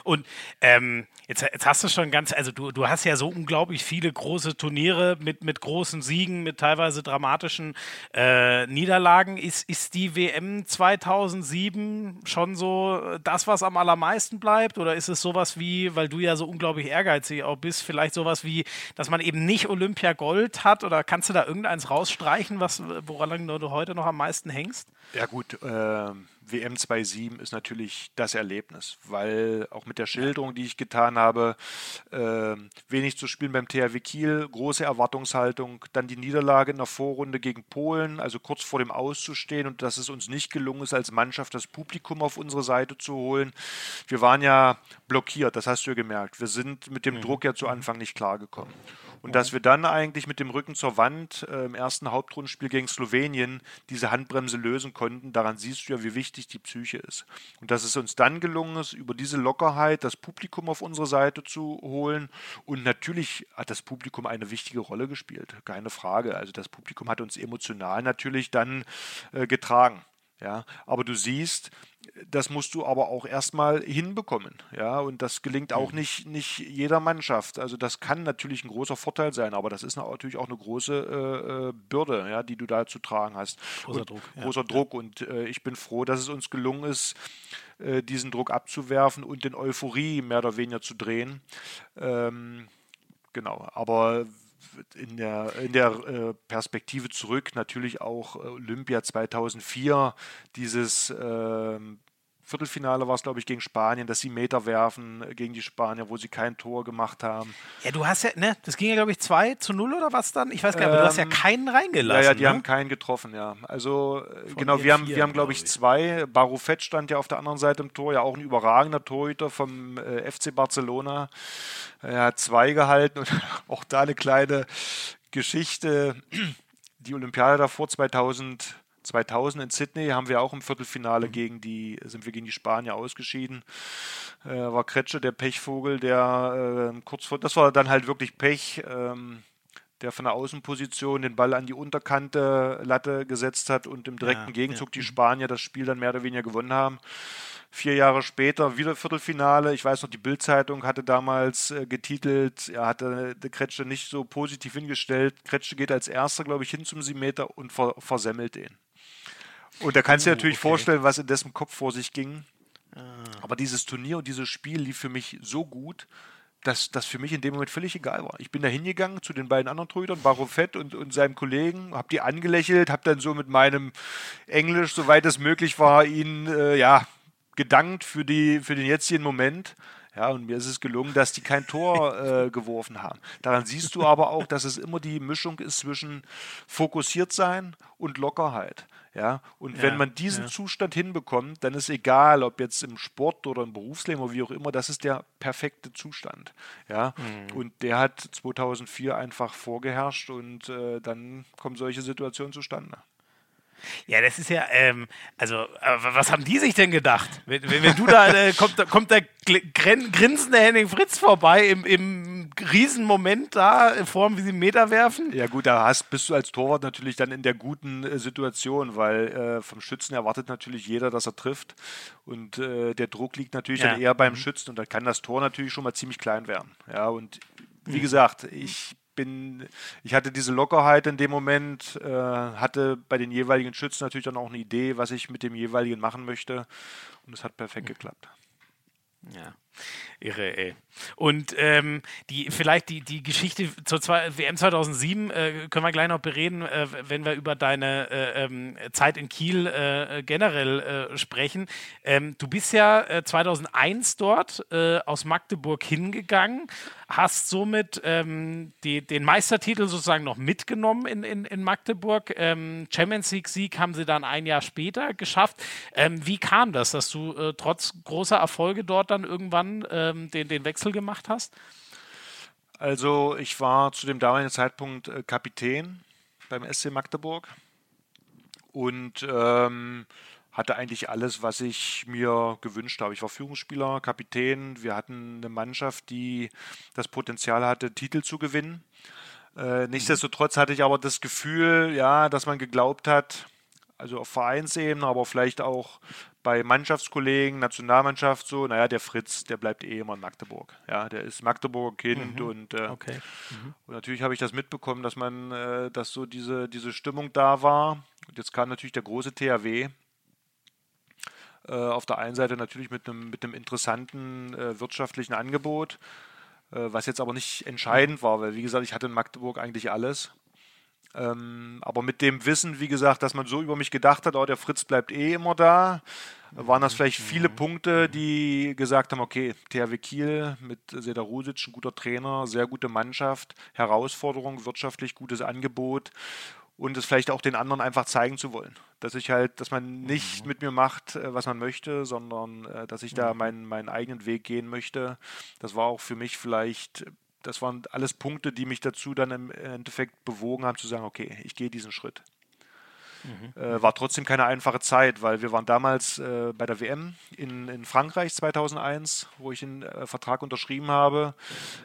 Und ähm, jetzt, jetzt hast du schon ganz, also du, du hast ja so unglaublich viele große Turniere mit, mit großen Siegen, mit teilweise dramatischen äh, Niederlagen. Ist, ist die WM 2007 schon so das, was am allermeisten bleibt? Oder ist es sowas wie, weil du ja so unglaublich ehrgeizig auch bist, vielleicht sowas wie, dass man eben nicht Olympia Gold hat? Oder kannst du da irgendeins rausstreichen, was, woran du heute noch am meisten hängst? Ja gut, ähm WM 2.7 ist natürlich das Erlebnis, weil auch mit der Schilderung, die ich getan habe, äh, wenig zu spielen beim THW Kiel, große Erwartungshaltung, dann die Niederlage in der Vorrunde gegen Polen, also kurz vor dem Auszustehen und dass es uns nicht gelungen ist, als Mannschaft das Publikum auf unsere Seite zu holen. Wir waren ja blockiert, das hast du ja gemerkt. Wir sind mit dem mhm. Druck ja zu Anfang nicht klargekommen. Und dass wir dann eigentlich mit dem Rücken zur Wand äh, im ersten Hauptrundenspiel gegen Slowenien diese Handbremse lösen konnten, daran siehst du ja, wie wichtig die Psyche ist. Und dass es uns dann gelungen ist, über diese Lockerheit das Publikum auf unsere Seite zu holen. Und natürlich hat das Publikum eine wichtige Rolle gespielt, keine Frage. Also das Publikum hat uns emotional natürlich dann äh, getragen. Ja, aber du siehst, das musst du aber auch erstmal hinbekommen. Ja, und das gelingt auch mhm. nicht, nicht jeder Mannschaft. Also das kann natürlich ein großer Vorteil sein, aber das ist natürlich auch eine große äh, äh, Bürde, ja, die du da zu tragen hast. Großer und, Druck. Ja. Großer Druck. Und äh, ich bin froh, dass es uns gelungen ist, äh, diesen Druck abzuwerfen und den Euphorie mehr oder weniger zu drehen. Ähm, genau. Aber in der, in der äh, Perspektive zurück natürlich auch Olympia 2004, dieses äh, Viertelfinale war es, glaube ich, gegen Spanien, dass sie Meter werfen äh, gegen die Spanier, wo sie kein Tor gemacht haben. Ja, du hast ja, ne, das ging ja, glaube ich, 2 zu 0 oder was dann? Ich weiß gar nicht, ähm, aber du hast ja ähm, keinen reingelassen. Ja, ja, die ne? haben keinen getroffen, ja. Also, äh, Von genau, wir haben, wir haben, glaube ich, zwei. Barufet stand ja auf der anderen Seite im Tor, ja auch ein überragender Torhüter vom äh, FC Barcelona. Er hat zwei gehalten und auch da eine kleine Geschichte. Die Olympiade davor 2000 2000 in Sydney haben wir auch im Viertelfinale mhm. gegen die, sind wir gegen die Spanier ausgeschieden. Äh, war Kretsche der Pechvogel, der äh, kurz vor, das war dann halt wirklich Pech, ähm, der von der Außenposition den Ball an die Unterkante Latte gesetzt hat und im direkten ja, Gegenzug ja. die mhm. Spanier das Spiel dann mehr oder weniger gewonnen haben. Vier Jahre später wieder Viertelfinale. Ich weiß noch, die Bildzeitung hatte damals äh, getitelt, er hatte äh, Kretsche nicht so positiv hingestellt. Kretsche geht als erster, glaube ich, hin zum Siebenmeter und ver versemmelt den. Und da kannst du dir natürlich okay. vorstellen, was in dessen Kopf vor sich ging. Ah. Aber dieses Turnier und dieses Spiel lief für mich so gut, dass das für mich in dem Moment völlig egal war. Ich bin da hingegangen zu den beiden anderen Torhütern, Barofett und, und seinem Kollegen, habe die angelächelt, habe dann so mit meinem Englisch, soweit es möglich war, ihnen äh, ja, gedankt für, die, für den jetzigen Moment. Ja, und mir ist es gelungen, dass die kein Tor äh, geworfen haben. Daran siehst du aber auch, dass es immer die Mischung ist zwischen fokussiert sein und Lockerheit. Ja, und ja, wenn man diesen ja. Zustand hinbekommt, dann ist egal, ob jetzt im Sport oder im Berufsleben oder wie auch immer, das ist der perfekte Zustand. Ja, mhm. und der hat 2004 einfach vorgeherrscht und äh, dann kommen solche Situationen zustande. Ja, das ist ja, ähm, also, was haben die sich denn gedacht? Wenn, wenn du da, äh, kommt, kommt der grinsende Henning Fritz vorbei im, im Riesenmoment da, in Form, wie sie einen Meter werfen? Ja, gut, da hast, bist du als Torwart natürlich dann in der guten äh, Situation, weil äh, vom Schützen erwartet natürlich jeder, dass er trifft. Und äh, der Druck liegt natürlich ja. dann eher beim mhm. Schützen und dann kann das Tor natürlich schon mal ziemlich klein werden. Ja, und wie gesagt, ich bin, ich hatte diese Lockerheit in dem Moment, äh, hatte bei den jeweiligen Schützen natürlich dann auch eine Idee, was ich mit dem jeweiligen machen möchte. Und es hat perfekt geklappt. Ja. Irre, ey. Und ähm, die, vielleicht die, die Geschichte zur zwei, WM 2007 äh, können wir gleich noch bereden, äh, wenn wir über deine äh, ähm, Zeit in Kiel äh, generell äh, sprechen. Ähm, du bist ja 2001 äh, dort aus Magdeburg hingegangen, hast somit ähm, die, den Meistertitel sozusagen noch mitgenommen in, in, in Magdeburg. Ähm, Champions League-Sieg haben sie dann ein Jahr später geschafft. Ähm, wie kam das, dass du trotz großer Erfolge dort dann irgendwann ähm, den, den Wechsel gemacht hast? Also ich war zu dem damaligen Zeitpunkt äh, Kapitän beim SC Magdeburg und ähm, hatte eigentlich alles, was ich mir gewünscht habe. Ich war Führungsspieler, Kapitän. Wir hatten eine Mannschaft, die das Potenzial hatte, Titel zu gewinnen. Äh, nichtsdestotrotz hatte ich aber das Gefühl, ja, dass man geglaubt hat, also auf Vereinsebene, aber vielleicht auch bei Mannschaftskollegen, Nationalmannschaft so, naja, der Fritz, der bleibt eh immer in Magdeburg. Ja, der ist Magdeburger Kind mhm. und, äh, okay. mhm. und natürlich habe ich das mitbekommen, dass man, äh, dass so diese, diese Stimmung da war. Und jetzt kam natürlich der große THW. Äh, auf der einen Seite natürlich mit einem, mit einem interessanten äh, wirtschaftlichen Angebot, äh, was jetzt aber nicht entscheidend war, weil wie gesagt, ich hatte in Magdeburg eigentlich alles. Ähm, aber mit dem Wissen, wie gesagt, dass man so über mich gedacht hat, oh, der Fritz bleibt eh immer da, waren das vielleicht viele mhm. Punkte, die gesagt haben, okay, THW Kiel mit Seda Rusic, ein guter Trainer, sehr gute Mannschaft, Herausforderung, wirtschaftlich gutes Angebot und es vielleicht auch den anderen einfach zeigen zu wollen. Dass ich halt, dass man nicht mhm. mit mir macht, äh, was man möchte, sondern äh, dass ich da mhm. meinen, meinen eigenen Weg gehen möchte. Das war auch für mich vielleicht das waren alles Punkte, die mich dazu dann im Endeffekt bewogen haben zu sagen, okay, ich gehe diesen Schritt. Mhm. Äh, war trotzdem keine einfache Zeit, weil wir waren damals äh, bei der WM in, in Frankreich 2001, wo ich einen äh, Vertrag unterschrieben habe.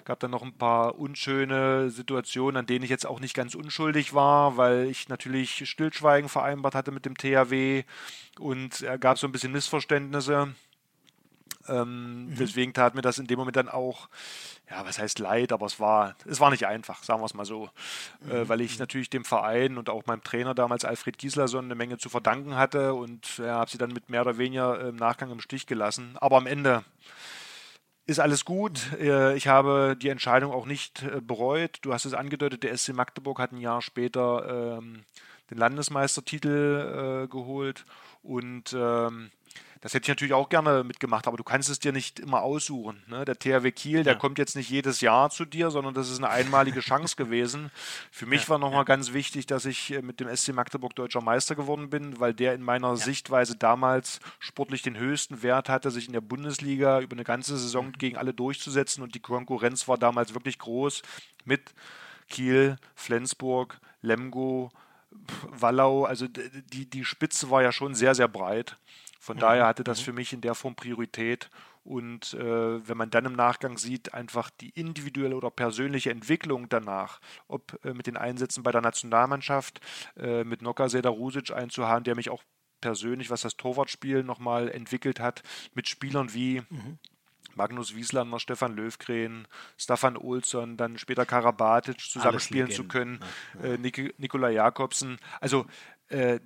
Gab dann noch ein paar unschöne Situationen, an denen ich jetzt auch nicht ganz unschuldig war, weil ich natürlich Stillschweigen vereinbart hatte mit dem THW und es gab so ein bisschen Missverständnisse. Ähm, mhm. Deswegen tat mir das in dem Moment dann auch, ja, was heißt leid, aber es war, es war nicht einfach, sagen wir es mal so. Äh, mhm. Äh, weil ich natürlich dem Verein und auch meinem Trainer damals Alfred Gislason eine Menge zu verdanken hatte und ja, habe sie dann mit mehr oder weniger im Nachgang im Stich gelassen. Aber am Ende ist alles gut. Äh, ich habe die Entscheidung auch nicht äh, bereut. Du hast es angedeutet, der SC Magdeburg hat ein Jahr später ähm, den Landesmeistertitel äh, geholt und ähm, das hätte ich natürlich auch gerne mitgemacht, aber du kannst es dir nicht immer aussuchen. Ne? Der THW Kiel, der ja. kommt jetzt nicht jedes Jahr zu dir, sondern das ist eine einmalige Chance gewesen. Für mich ja, war nochmal ja. ganz wichtig, dass ich äh, mit dem SC Magdeburg deutscher Meister geworden bin, weil der in meiner ja. Sichtweise damals sportlich den höchsten Wert hatte, sich in der Bundesliga über eine ganze Saison mhm. gegen alle durchzusetzen und die Konkurrenz war damals wirklich groß mit Kiel, Flensburg, Lemgo, Wallau, also die, die Spitze war ja schon sehr, sehr breit. Von mhm. daher hatte das mhm. für mich in der Form Priorität. Und äh, wenn man dann im Nachgang sieht, einfach die individuelle oder persönliche Entwicklung danach, ob äh, mit den Einsätzen bei der Nationalmannschaft, äh, mit Noka Seda Rusic einzuhauen, der mich auch persönlich, was das Torwartspiel nochmal entwickelt hat, mit Spielern wie mhm. Magnus Wieslander, Stefan Löwgren, Stefan Olsson, dann später Karabatic zusammenspielen zu können, ja, ja. Äh, Nik Nikola Jakobsen. Also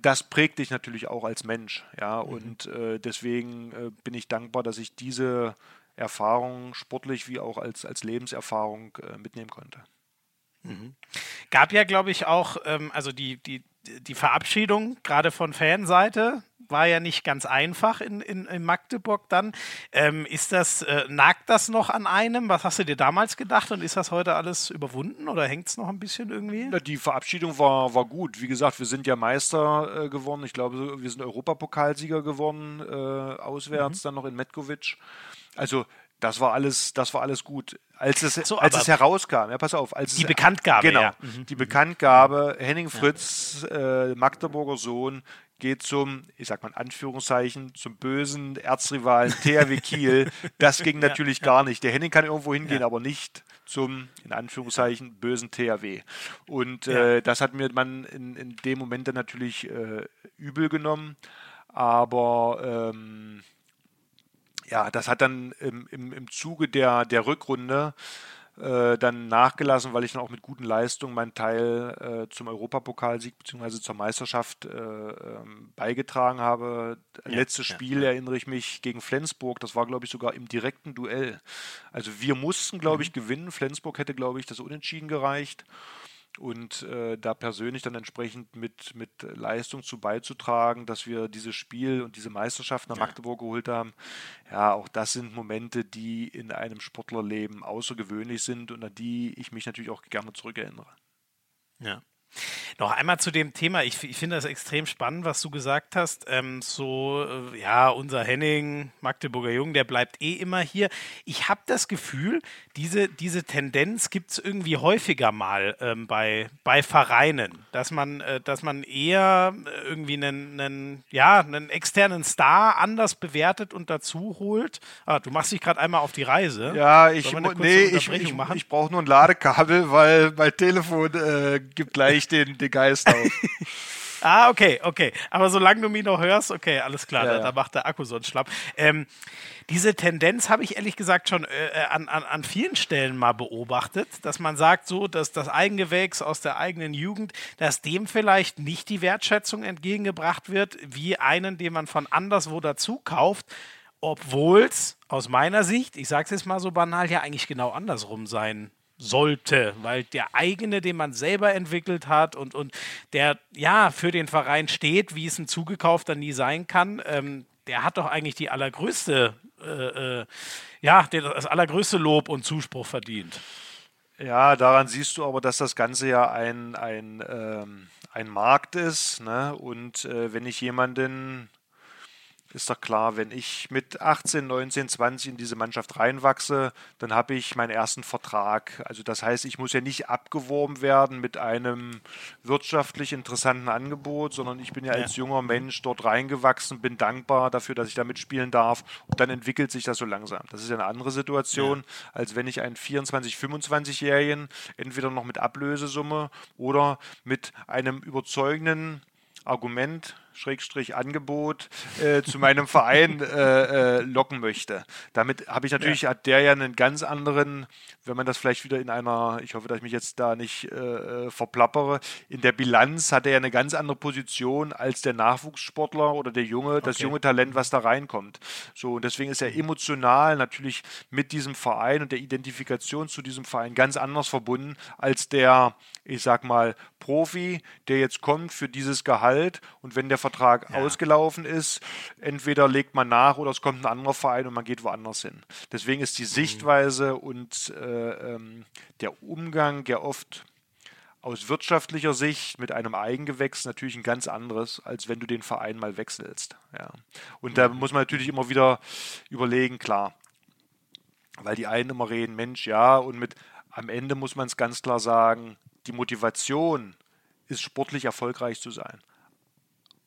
das prägt dich natürlich auch als Mensch. Ja, mhm. und äh, deswegen äh, bin ich dankbar, dass ich diese Erfahrung sportlich wie auch als, als Lebenserfahrung äh, mitnehmen konnte. Mhm. Gab ja, glaube ich, auch, ähm, also die, die, die Verabschiedung gerade von Fanseite war ja nicht ganz einfach in, in, in Magdeburg dann. Ähm, ist das, äh, nagt das noch an einem? Was hast du dir damals gedacht und ist das heute alles überwunden oder hängt es noch ein bisschen irgendwie? Ja, die Verabschiedung war, war gut. Wie gesagt, wir sind ja Meister äh, geworden. Ich glaube, wir sind Europapokalsieger geworden, äh, auswärts mhm. dann noch in Metkovic. Also das war alles, das war alles gut. Als es, so, als es herauskam, ja, pass auf, als die es, Bekanntgabe, genau, ja. mhm. die Bekanntgabe, Henning Fritz, ja. äh, Magdeburger Sohn, geht zum, ich sag mal in Anführungszeichen, zum bösen Erzrivalen THW Kiel. Das ging natürlich ja, gar nicht. Der Henning kann irgendwo hingehen, aber nicht zum, in Anführungszeichen, bösen THW. Und äh, das hat mir man in, in dem Moment dann natürlich äh, übel genommen. Aber ähm, ja, das hat dann im, im, im Zuge der, der Rückrunde äh, dann nachgelassen, weil ich dann auch mit guten Leistungen meinen Teil äh, zum Europapokalsieg bzw. zur Meisterschaft äh, ähm, beigetragen habe. Ja, Letztes Spiel ja. erinnere ich mich gegen Flensburg, das war glaube ich sogar im direkten Duell. Also wir mussten glaube mhm. ich gewinnen, Flensburg hätte glaube ich das Unentschieden gereicht und äh, da persönlich dann entsprechend mit, mit Leistung zu beizutragen, dass wir dieses Spiel und diese Meisterschaft nach Magdeburg geholt haben. Ja, auch das sind Momente, die in einem Sportlerleben außergewöhnlich sind und an die ich mich natürlich auch gerne zurückerinnere. Ja. Noch einmal zu dem Thema. Ich, ich finde das extrem spannend, was du gesagt hast. Ähm, so, äh, ja, unser Henning, Magdeburger Jung, der bleibt eh immer hier. Ich habe das Gefühl, diese, diese Tendenz gibt es irgendwie häufiger mal ähm, bei, bei Vereinen, dass man, äh, dass man eher äh, irgendwie einen, einen, ja, einen externen Star anders bewertet und dazu holt. Ah, du machst dich gerade einmal auf die Reise. Ja, ich, nee, ich, ich, ich brauche nur ein Ladekabel, weil mein Telefon äh, gibt gleich ich den, den Geist auf. ah, okay, okay. Aber solange du mich noch hörst, okay, alles klar, ja, da, da, macht der Akku so einen Schlapp. Ähm, diese Tendenz habe ich ehrlich gesagt schon äh, äh, an, an, an vielen Stellen mal beobachtet, dass man sagt, so, dass das Eigengewächs aus der eigenen Jugend, dass dem vielleicht nicht die Wertschätzung entgegengebracht wird, wie einen, den man von anderswo dazu kauft, obwohl es aus meiner Sicht, ich sage es jetzt mal so banal, ja eigentlich genau andersrum sein sollte, weil der eigene, den man selber entwickelt hat und, und der ja für den Verein steht, wie es ein Zugekaufter nie sein kann, ähm, der hat doch eigentlich die allergrößte, äh, äh, ja, das allergrößte Lob und Zuspruch verdient. Ja, daran siehst du aber, dass das Ganze ja ein, ein, ähm, ein Markt ist. Ne? Und äh, wenn ich jemanden ist doch klar, wenn ich mit 18, 19, 20 in diese Mannschaft reinwachse, dann habe ich meinen ersten Vertrag. Also das heißt, ich muss ja nicht abgeworben werden mit einem wirtschaftlich interessanten Angebot, sondern ich bin ja, ja. als junger Mensch dort reingewachsen, bin dankbar dafür, dass ich da mitspielen darf und dann entwickelt sich das so langsam. Das ist ja eine andere Situation, ja. als wenn ich einen 24, 25-Jährigen entweder noch mit Ablösesumme oder mit einem überzeugenden Argument Schrägstrich Angebot äh, zu meinem Verein äh, äh, locken möchte. Damit habe ich natürlich, ja. hat der ja einen ganz anderen, wenn man das vielleicht wieder in einer, ich hoffe, dass ich mich jetzt da nicht äh, äh, verplappere, in der Bilanz hat er ja eine ganz andere Position als der Nachwuchssportler oder der junge, okay. das junge Talent, was da reinkommt. So, und deswegen ist er emotional natürlich mit diesem Verein und der Identifikation zu diesem Verein ganz anders verbunden als der, ich sag mal, Profi, der jetzt kommt für dieses Gehalt und wenn der Vertrag ja. ausgelaufen ist, entweder legt man nach oder es kommt ein anderer Verein und man geht woanders hin. Deswegen ist die mhm. Sichtweise und äh, ähm, der Umgang ja oft aus wirtschaftlicher Sicht mit einem Eigengewächs natürlich ein ganz anderes, als wenn du den Verein mal wechselst. Ja. Und da mhm. muss man natürlich immer wieder überlegen, klar, weil die einen immer reden, Mensch, ja, und mit am Ende muss man es ganz klar sagen, die Motivation ist sportlich erfolgreich zu sein.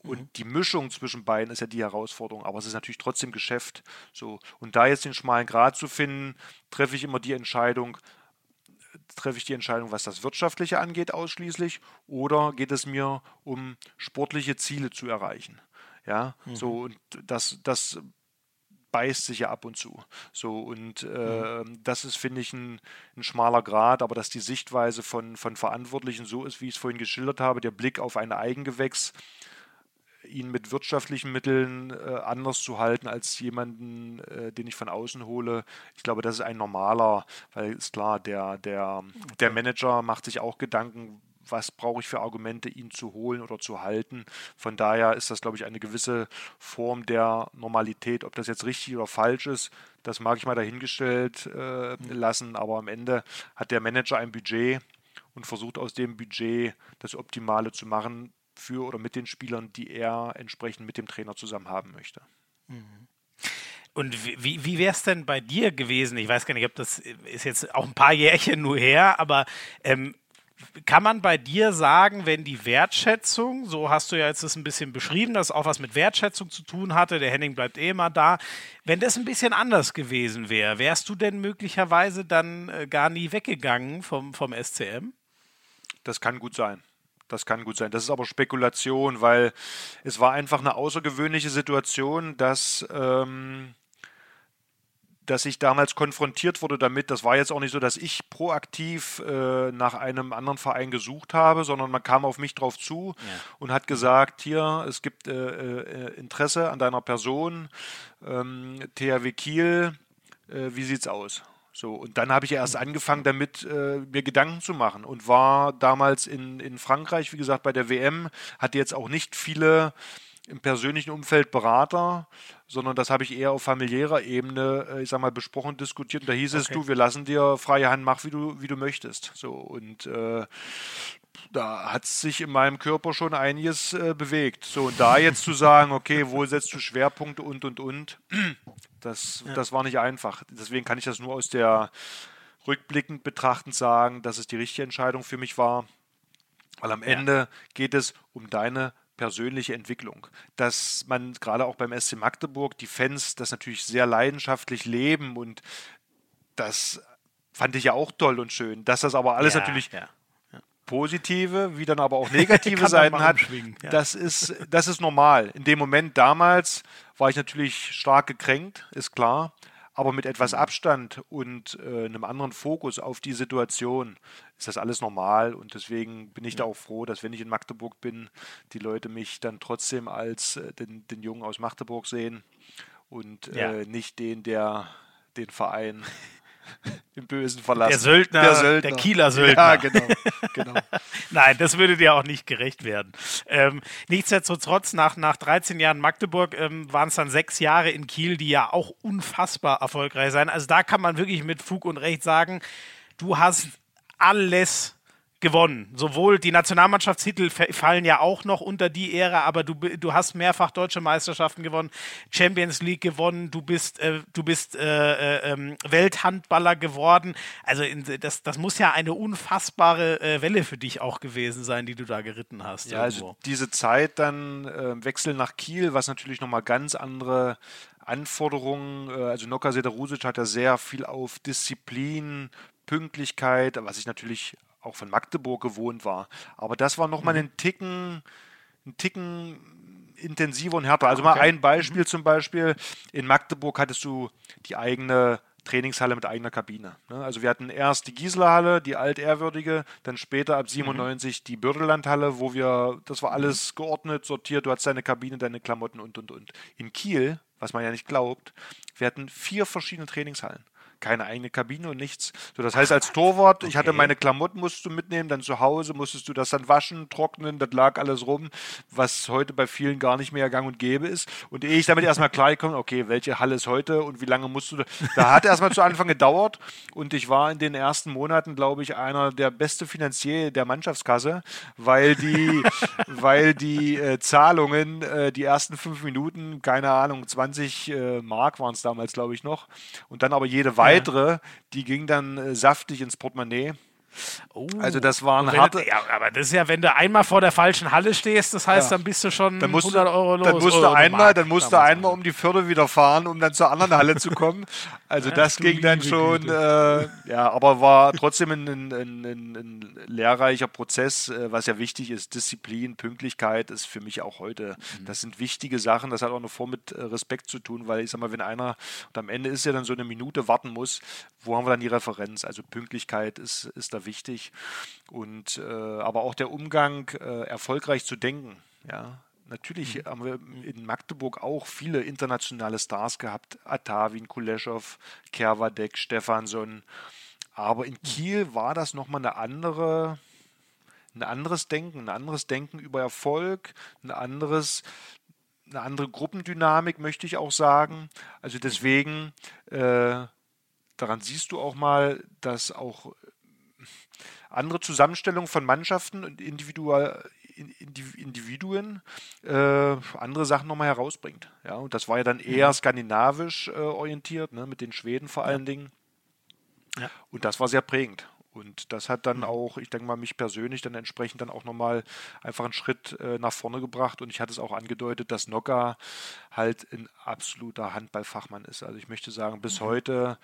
Und mhm. die Mischung zwischen beiden ist ja die Herausforderung, aber es ist natürlich trotzdem Geschäft. So. Und da jetzt den schmalen Grad zu finden, treffe ich immer die Entscheidung, treffe ich die Entscheidung, was das Wirtschaftliche angeht, ausschließlich, oder geht es mir um sportliche Ziele zu erreichen? Ja, mhm. so und das, das beißt sich ja ab und zu. So, und äh, mhm. das ist, finde ich, ein, ein, schmaler Grad, aber dass die Sichtweise von, von Verantwortlichen so ist, wie ich es vorhin geschildert habe, der Blick auf ein Eigengewächs, ihn mit wirtschaftlichen Mitteln äh, anders zu halten als jemanden, äh, den ich von außen hole. Ich glaube, das ist ein normaler, weil ist klar, der, der, der Manager macht sich auch Gedanken, was brauche ich für Argumente, ihn zu holen oder zu halten. Von daher ist das, glaube ich, eine gewisse Form der Normalität. Ob das jetzt richtig oder falsch ist, das mag ich mal dahingestellt äh, lassen, aber am Ende hat der Manager ein Budget und versucht aus dem Budget das Optimale zu machen für oder mit den Spielern, die er entsprechend mit dem Trainer zusammen haben möchte. Mhm. Und wie, wie wäre es denn bei dir gewesen? Ich weiß gar nicht, ob das ist jetzt auch ein paar Jährchen nur her, aber ähm, kann man bei dir sagen, wenn die Wertschätzung, so hast du ja jetzt das ein bisschen beschrieben, dass auch was mit Wertschätzung zu tun hatte, der Henning bleibt eh immer da, wenn das ein bisschen anders gewesen wäre, wärst du denn möglicherweise dann äh, gar nie weggegangen vom, vom SCM? Das kann gut sein. Das kann gut sein. Das ist aber Spekulation, weil es war einfach eine außergewöhnliche Situation, dass ähm, dass ich damals konfrontiert wurde damit. Das war jetzt auch nicht so, dass ich proaktiv äh, nach einem anderen Verein gesucht habe, sondern man kam auf mich drauf zu ja. und hat gesagt, hier, es gibt äh, äh, Interesse an deiner Person, ähm, THW Kiel, äh, wie sieht's aus? So, und dann habe ich erst angefangen, damit äh, mir Gedanken zu machen und war damals in, in Frankreich, wie gesagt, bei der WM, hatte jetzt auch nicht viele im persönlichen Umfeld Berater, sondern das habe ich eher auf familiärer Ebene, äh, ich sag mal, besprochen, diskutiert. Und da hieß okay. es, du, wir lassen dir freie Hand, mach wie du, wie du möchtest. So, und äh, da hat sich in meinem Körper schon einiges äh, bewegt. So, und da jetzt zu sagen, okay, wo setzt du Schwerpunkte und und und, das, ja. das war nicht einfach. Deswegen kann ich das nur aus der rückblickend betrachtend sagen, dass es die richtige Entscheidung für mich war. Weil am Ende ja. geht es um deine persönliche Entwicklung. Dass man gerade auch beim SC Magdeburg die Fans das natürlich sehr leidenschaftlich leben und das fand ich ja auch toll und schön. Dass das aber alles ja, natürlich ja. Positive, wie dann aber auch negative Seiten hat, das, ist, das ist normal. In dem Moment damals war ich natürlich stark gekränkt, ist klar. Aber mit etwas mhm. Abstand und äh, einem anderen Fokus auf die Situation ist das alles normal. Und deswegen bin ich da auch froh, dass wenn ich in Magdeburg bin, die Leute mich dann trotzdem als äh, den, den Jungen aus Magdeburg sehen und ja. äh, nicht den, der den Verein im Bösen verlassen. Der Söldner, der, Söldner. der Kieler Söldner. Ja, genau. genau. Nein, das würde dir auch nicht gerecht werden. Ähm, nichtsdestotrotz, nach, nach 13 Jahren Magdeburg ähm, waren es dann sechs Jahre in Kiel, die ja auch unfassbar erfolgreich sein. Also da kann man wirklich mit Fug und Recht sagen, du hast alles gewonnen. Sowohl die Nationalmannschaftstitel fallen ja auch noch unter die Ära, aber du, du hast mehrfach deutsche Meisterschaften gewonnen, Champions League gewonnen, du bist, äh, du bist äh, äh, ähm, Welthandballer geworden. Also in, das, das muss ja eine unfassbare äh, Welle für dich auch gewesen sein, die du da geritten hast. Ja, irgendwo. also diese Zeit dann äh, Wechsel nach Kiel, was natürlich nochmal ganz andere Anforderungen, äh, also Noka Sederusic hat ja sehr viel auf Disziplin, Pünktlichkeit, was ich natürlich auch von Magdeburg gewohnt war. Aber das war nochmal mhm. einen Ticken, einen Ticken intensiver und härter. Also okay. mal ein Beispiel mhm. zum Beispiel. In Magdeburg hattest du die eigene Trainingshalle mit eigener Kabine. Ne? Also wir hatten erst die Gieselerhalle, die altehrwürdige, dann später ab 97 mhm. die Bürdelandhalle, wo wir, das war alles mhm. geordnet, sortiert, du hattest deine Kabine, deine Klamotten und und und. In Kiel, was man ja nicht glaubt, wir hatten vier verschiedene Trainingshallen keine eigene Kabine und nichts. So, das heißt, als Torwart, okay. ich hatte meine Klamotten, musst du mitnehmen, dann zu Hause musstest du das dann waschen, trocknen, das lag alles rum, was heute bei vielen gar nicht mehr gang und gäbe ist. Und ehe ich damit erstmal klar komme, okay, welche Halle ist heute und wie lange musst du, da, da hat erstmal zu Anfang gedauert und ich war in den ersten Monaten, glaube ich, einer der beste Finanzier der Mannschaftskasse, weil die, weil die äh, Zahlungen, äh, die ersten fünf Minuten, keine Ahnung, 20 äh, Mark waren es damals, glaube ich, noch, und dann aber jede weitere weitere, die ging dann äh, saftig ins Portemonnaie. Oh. Also das war eine harte... Ja, aber das ist ja, wenn du einmal vor der falschen Halle stehst, das heißt, ja. dann bist du schon dann musst 100 Euro los. Dann musst du einmal, dann musst du einmal um die Viertel wieder fahren, um dann zur anderen Halle zu kommen. Also ja, das ging dann schon, äh, ja, aber war trotzdem ein, ein, ein, ein lehrreicher Prozess, äh, was ja wichtig ist. Disziplin, Pünktlichkeit ist für mich auch heute. Mhm. Das sind wichtige Sachen. Das hat auch noch vor mit äh, Respekt zu tun, weil ich sag mal, wenn einer, und am Ende ist ja dann so eine Minute warten muss, wo haben wir dann die Referenz? Also Pünktlichkeit ist, ist da wichtig. Und äh, aber auch der Umgang, äh, erfolgreich zu denken. Ja, natürlich mhm. haben wir in Magdeburg auch viele internationale Stars gehabt. Atavin, Kuleshov, Kerwadek, Stefansson. Aber in Kiel war das nochmal eine andere, ein anderes Denken, ein anderes Denken über Erfolg, ein anderes, eine andere Gruppendynamik, möchte ich auch sagen. Also deswegen, äh, daran siehst du auch mal, dass auch andere Zusammenstellung von Mannschaften und Individual, Individuen äh, andere Sachen nochmal herausbringt. Ja, und das war ja dann eher mhm. skandinavisch äh, orientiert, ne, mit den Schweden vor allen Dingen. Ja. Und das war sehr prägend. Und das hat dann mhm. auch, ich denke mal, mich persönlich dann entsprechend dann auch nochmal einfach einen Schritt äh, nach vorne gebracht. Und ich hatte es auch angedeutet, dass Nocker halt ein absoluter Handballfachmann ist. Also ich möchte sagen, bis mhm. heute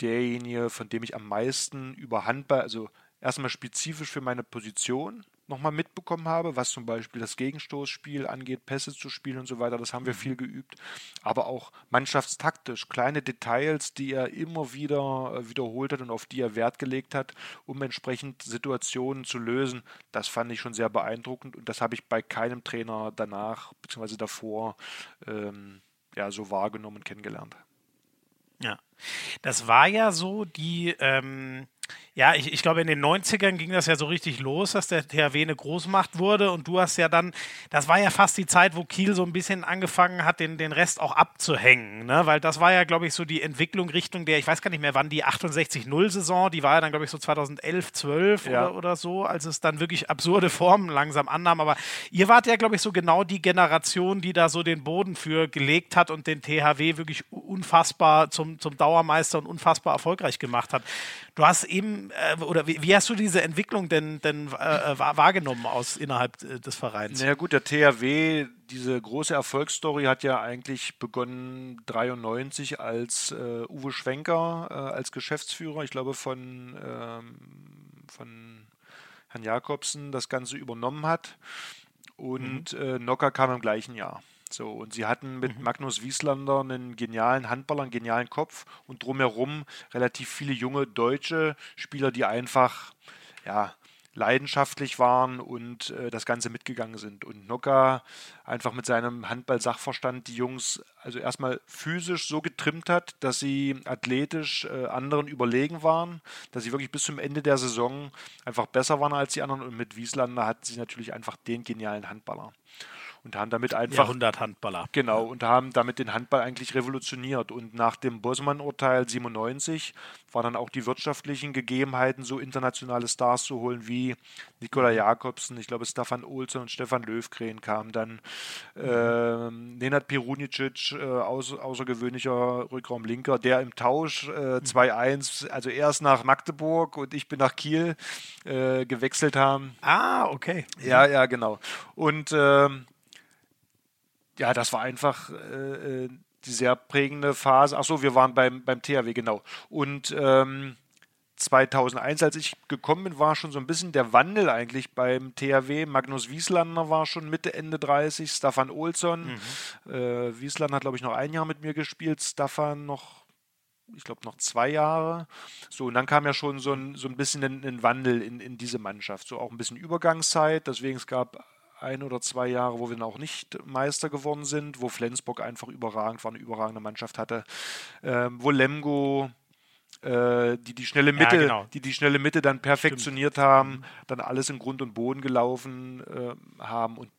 derjenige, von dem ich am meisten über Handball, also erstmal spezifisch für meine Position nochmal mitbekommen habe, was zum Beispiel das Gegenstoßspiel angeht, Pässe zu spielen und so weiter, das haben wir mhm. viel geübt. Aber auch mannschaftstaktisch, kleine Details, die er immer wieder äh, wiederholt hat und auf die er Wert gelegt hat, um entsprechend Situationen zu lösen, das fand ich schon sehr beeindruckend und das habe ich bei keinem Trainer danach bzw. davor ähm, ja, so wahrgenommen und kennengelernt. Das war ja so die. Ähm ja, ich, ich glaube, in den 90ern ging das ja so richtig los, dass der THW eine Großmacht wurde und du hast ja dann, das war ja fast die Zeit, wo Kiel so ein bisschen angefangen hat, den, den Rest auch abzuhängen, ne? weil das war ja, glaube ich, so die Entwicklung Richtung der, ich weiß gar nicht mehr, wann die 68-0-Saison, die war ja dann, glaube ich, so 2011, 12 ja. oder, oder so, als es dann wirklich absurde Formen langsam annahm, aber ihr wart ja, glaube ich, so genau die Generation, die da so den Boden für gelegt hat und den THW wirklich unfassbar zum, zum Dauermeister und unfassbar erfolgreich gemacht hat. Du hast eben, äh, oder wie, wie, hast du diese Entwicklung denn, denn äh, äh wahrgenommen aus innerhalb äh, des Vereins? Na naja, gut, der THW, diese große Erfolgsstory hat ja eigentlich begonnen 93, als äh, Uwe Schwenker äh, als Geschäftsführer, ich glaube von, ähm, von Herrn Jakobsen, das Ganze übernommen hat. Und mhm. Nocker kam im gleichen Jahr. So, und sie hatten mit mhm. Magnus Wieslander einen genialen Handballer, einen genialen Kopf und drumherum relativ viele junge deutsche Spieler, die einfach ja, leidenschaftlich waren und äh, das Ganze mitgegangen sind. Und Nocker einfach mit seinem Handball-Sachverstand die Jungs also erstmal physisch so getrimmt hat, dass sie athletisch äh, anderen überlegen waren, dass sie wirklich bis zum Ende der Saison einfach besser waren als die anderen. Und mit Wieslander hat sie natürlich einfach den genialen Handballer. Und haben damit einfach. Jahrhundert-Handballer. Genau, und haben damit den Handball eigentlich revolutioniert. Und nach dem Bosman-Urteil 97 waren dann auch die wirtschaftlichen Gegebenheiten, so internationale Stars zu holen wie Nikola Jakobsen, ich glaube Stefan Olsen und Stefan Löwgren kamen dann. Äh, Nenad Perunicic, äh, außer, außergewöhnlicher Rückraumlinker, der im Tausch äh, 2-1, also erst nach Magdeburg und ich bin nach Kiel äh, gewechselt haben. Ah, okay. Ja, ja, genau. Und ähm, ja, das war einfach äh, äh die sehr prägende Phase. Achso, wir waren beim, beim THW, genau. Und ähm, 2001, als ich gekommen bin, war schon so ein bisschen der Wandel eigentlich beim THW. Magnus Wieslander war schon Mitte, Ende 30, Staffan Olsson. Mhm. Äh, Wiesland hat, glaube ich, noch ein Jahr mit mir gespielt, Staffan noch, ich glaube, noch zwei Jahre. So, und dann kam ja schon so ein, so ein bisschen ein, ein Wandel in, in diese Mannschaft. So auch ein bisschen Übergangszeit, deswegen es gab ein oder zwei Jahre, wo wir dann auch nicht Meister geworden sind, wo Flensburg einfach überragend war, eine überragende Mannschaft hatte, ähm, wo Lemgo äh, die die schnelle Mitte, ja, genau. die die schnelle Mitte dann perfektioniert Stimmt. haben, dann alles in Grund und Boden gelaufen äh, haben und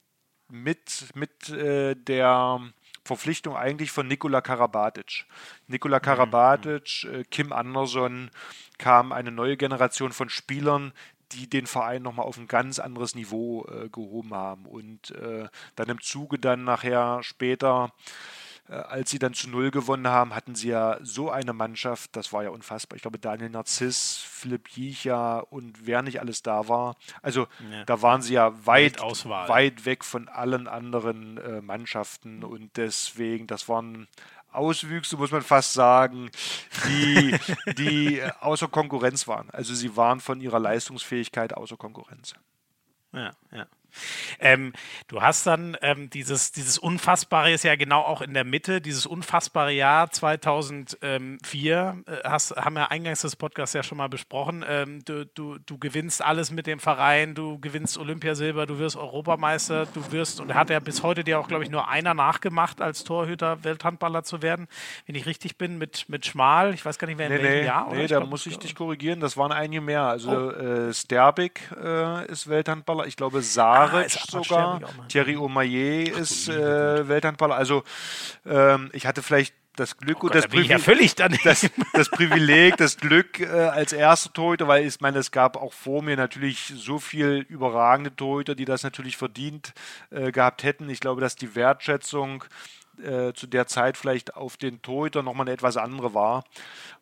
mit mit äh, der Verpflichtung eigentlich von Nikola Karabatic. Nikola mhm. Karabatic, mhm. Kim Anderson kam eine neue Generation von Spielern, die den Verein nochmal auf ein ganz anderes Niveau äh, gehoben haben. Und äh, dann im Zuge dann nachher später, äh, als sie dann zu Null gewonnen haben, hatten sie ja so eine Mannschaft, das war ja unfassbar. Ich glaube, Daniel Narziss, Philipp Jicha und wer nicht alles da war. Also ja. da waren sie ja weit, weit weg von allen anderen äh, Mannschaften und deswegen, das waren Auswüchse, muss man fast sagen, die, die außer Konkurrenz waren. Also sie waren von ihrer Leistungsfähigkeit außer Konkurrenz. Ja, ja. Ähm, du hast dann ähm, dieses, dieses Unfassbare ist ja genau auch in der Mitte, dieses unfassbare Jahr 2004, äh, hast, haben wir eingangs des Podcasts ja schon mal besprochen. Ähm, du, du, du gewinnst alles mit dem Verein, du gewinnst Olympiasilber, du wirst Europameister, du wirst, und hat ja bis heute dir auch, glaube ich, nur einer nachgemacht, als Torhüter Welthandballer zu werden, wenn ich richtig bin, mit, mit Schmal. Ich weiß gar nicht mehr, in nee, welchem nee, Jahr. Nee, da glaub, muss ich dich korrigieren, das waren einige mehr. Also oh. äh, Sterbik äh, ist Welthandballer, ich glaube Saar Baric ah, sogar. Thierry Omaye ist äh, Welthandballer. Also ähm, ich hatte vielleicht das Glück oh und Gott, das, Privileg, ja völlig das, das, Privileg, das Glück äh, als erster Torhüter, weil ich meine, es gab auch vor mir natürlich so viel überragende Torhüter, die das natürlich verdient äh, gehabt hätten. Ich glaube, dass die Wertschätzung äh, zu der Zeit vielleicht auf den Torhüter nochmal eine etwas andere war.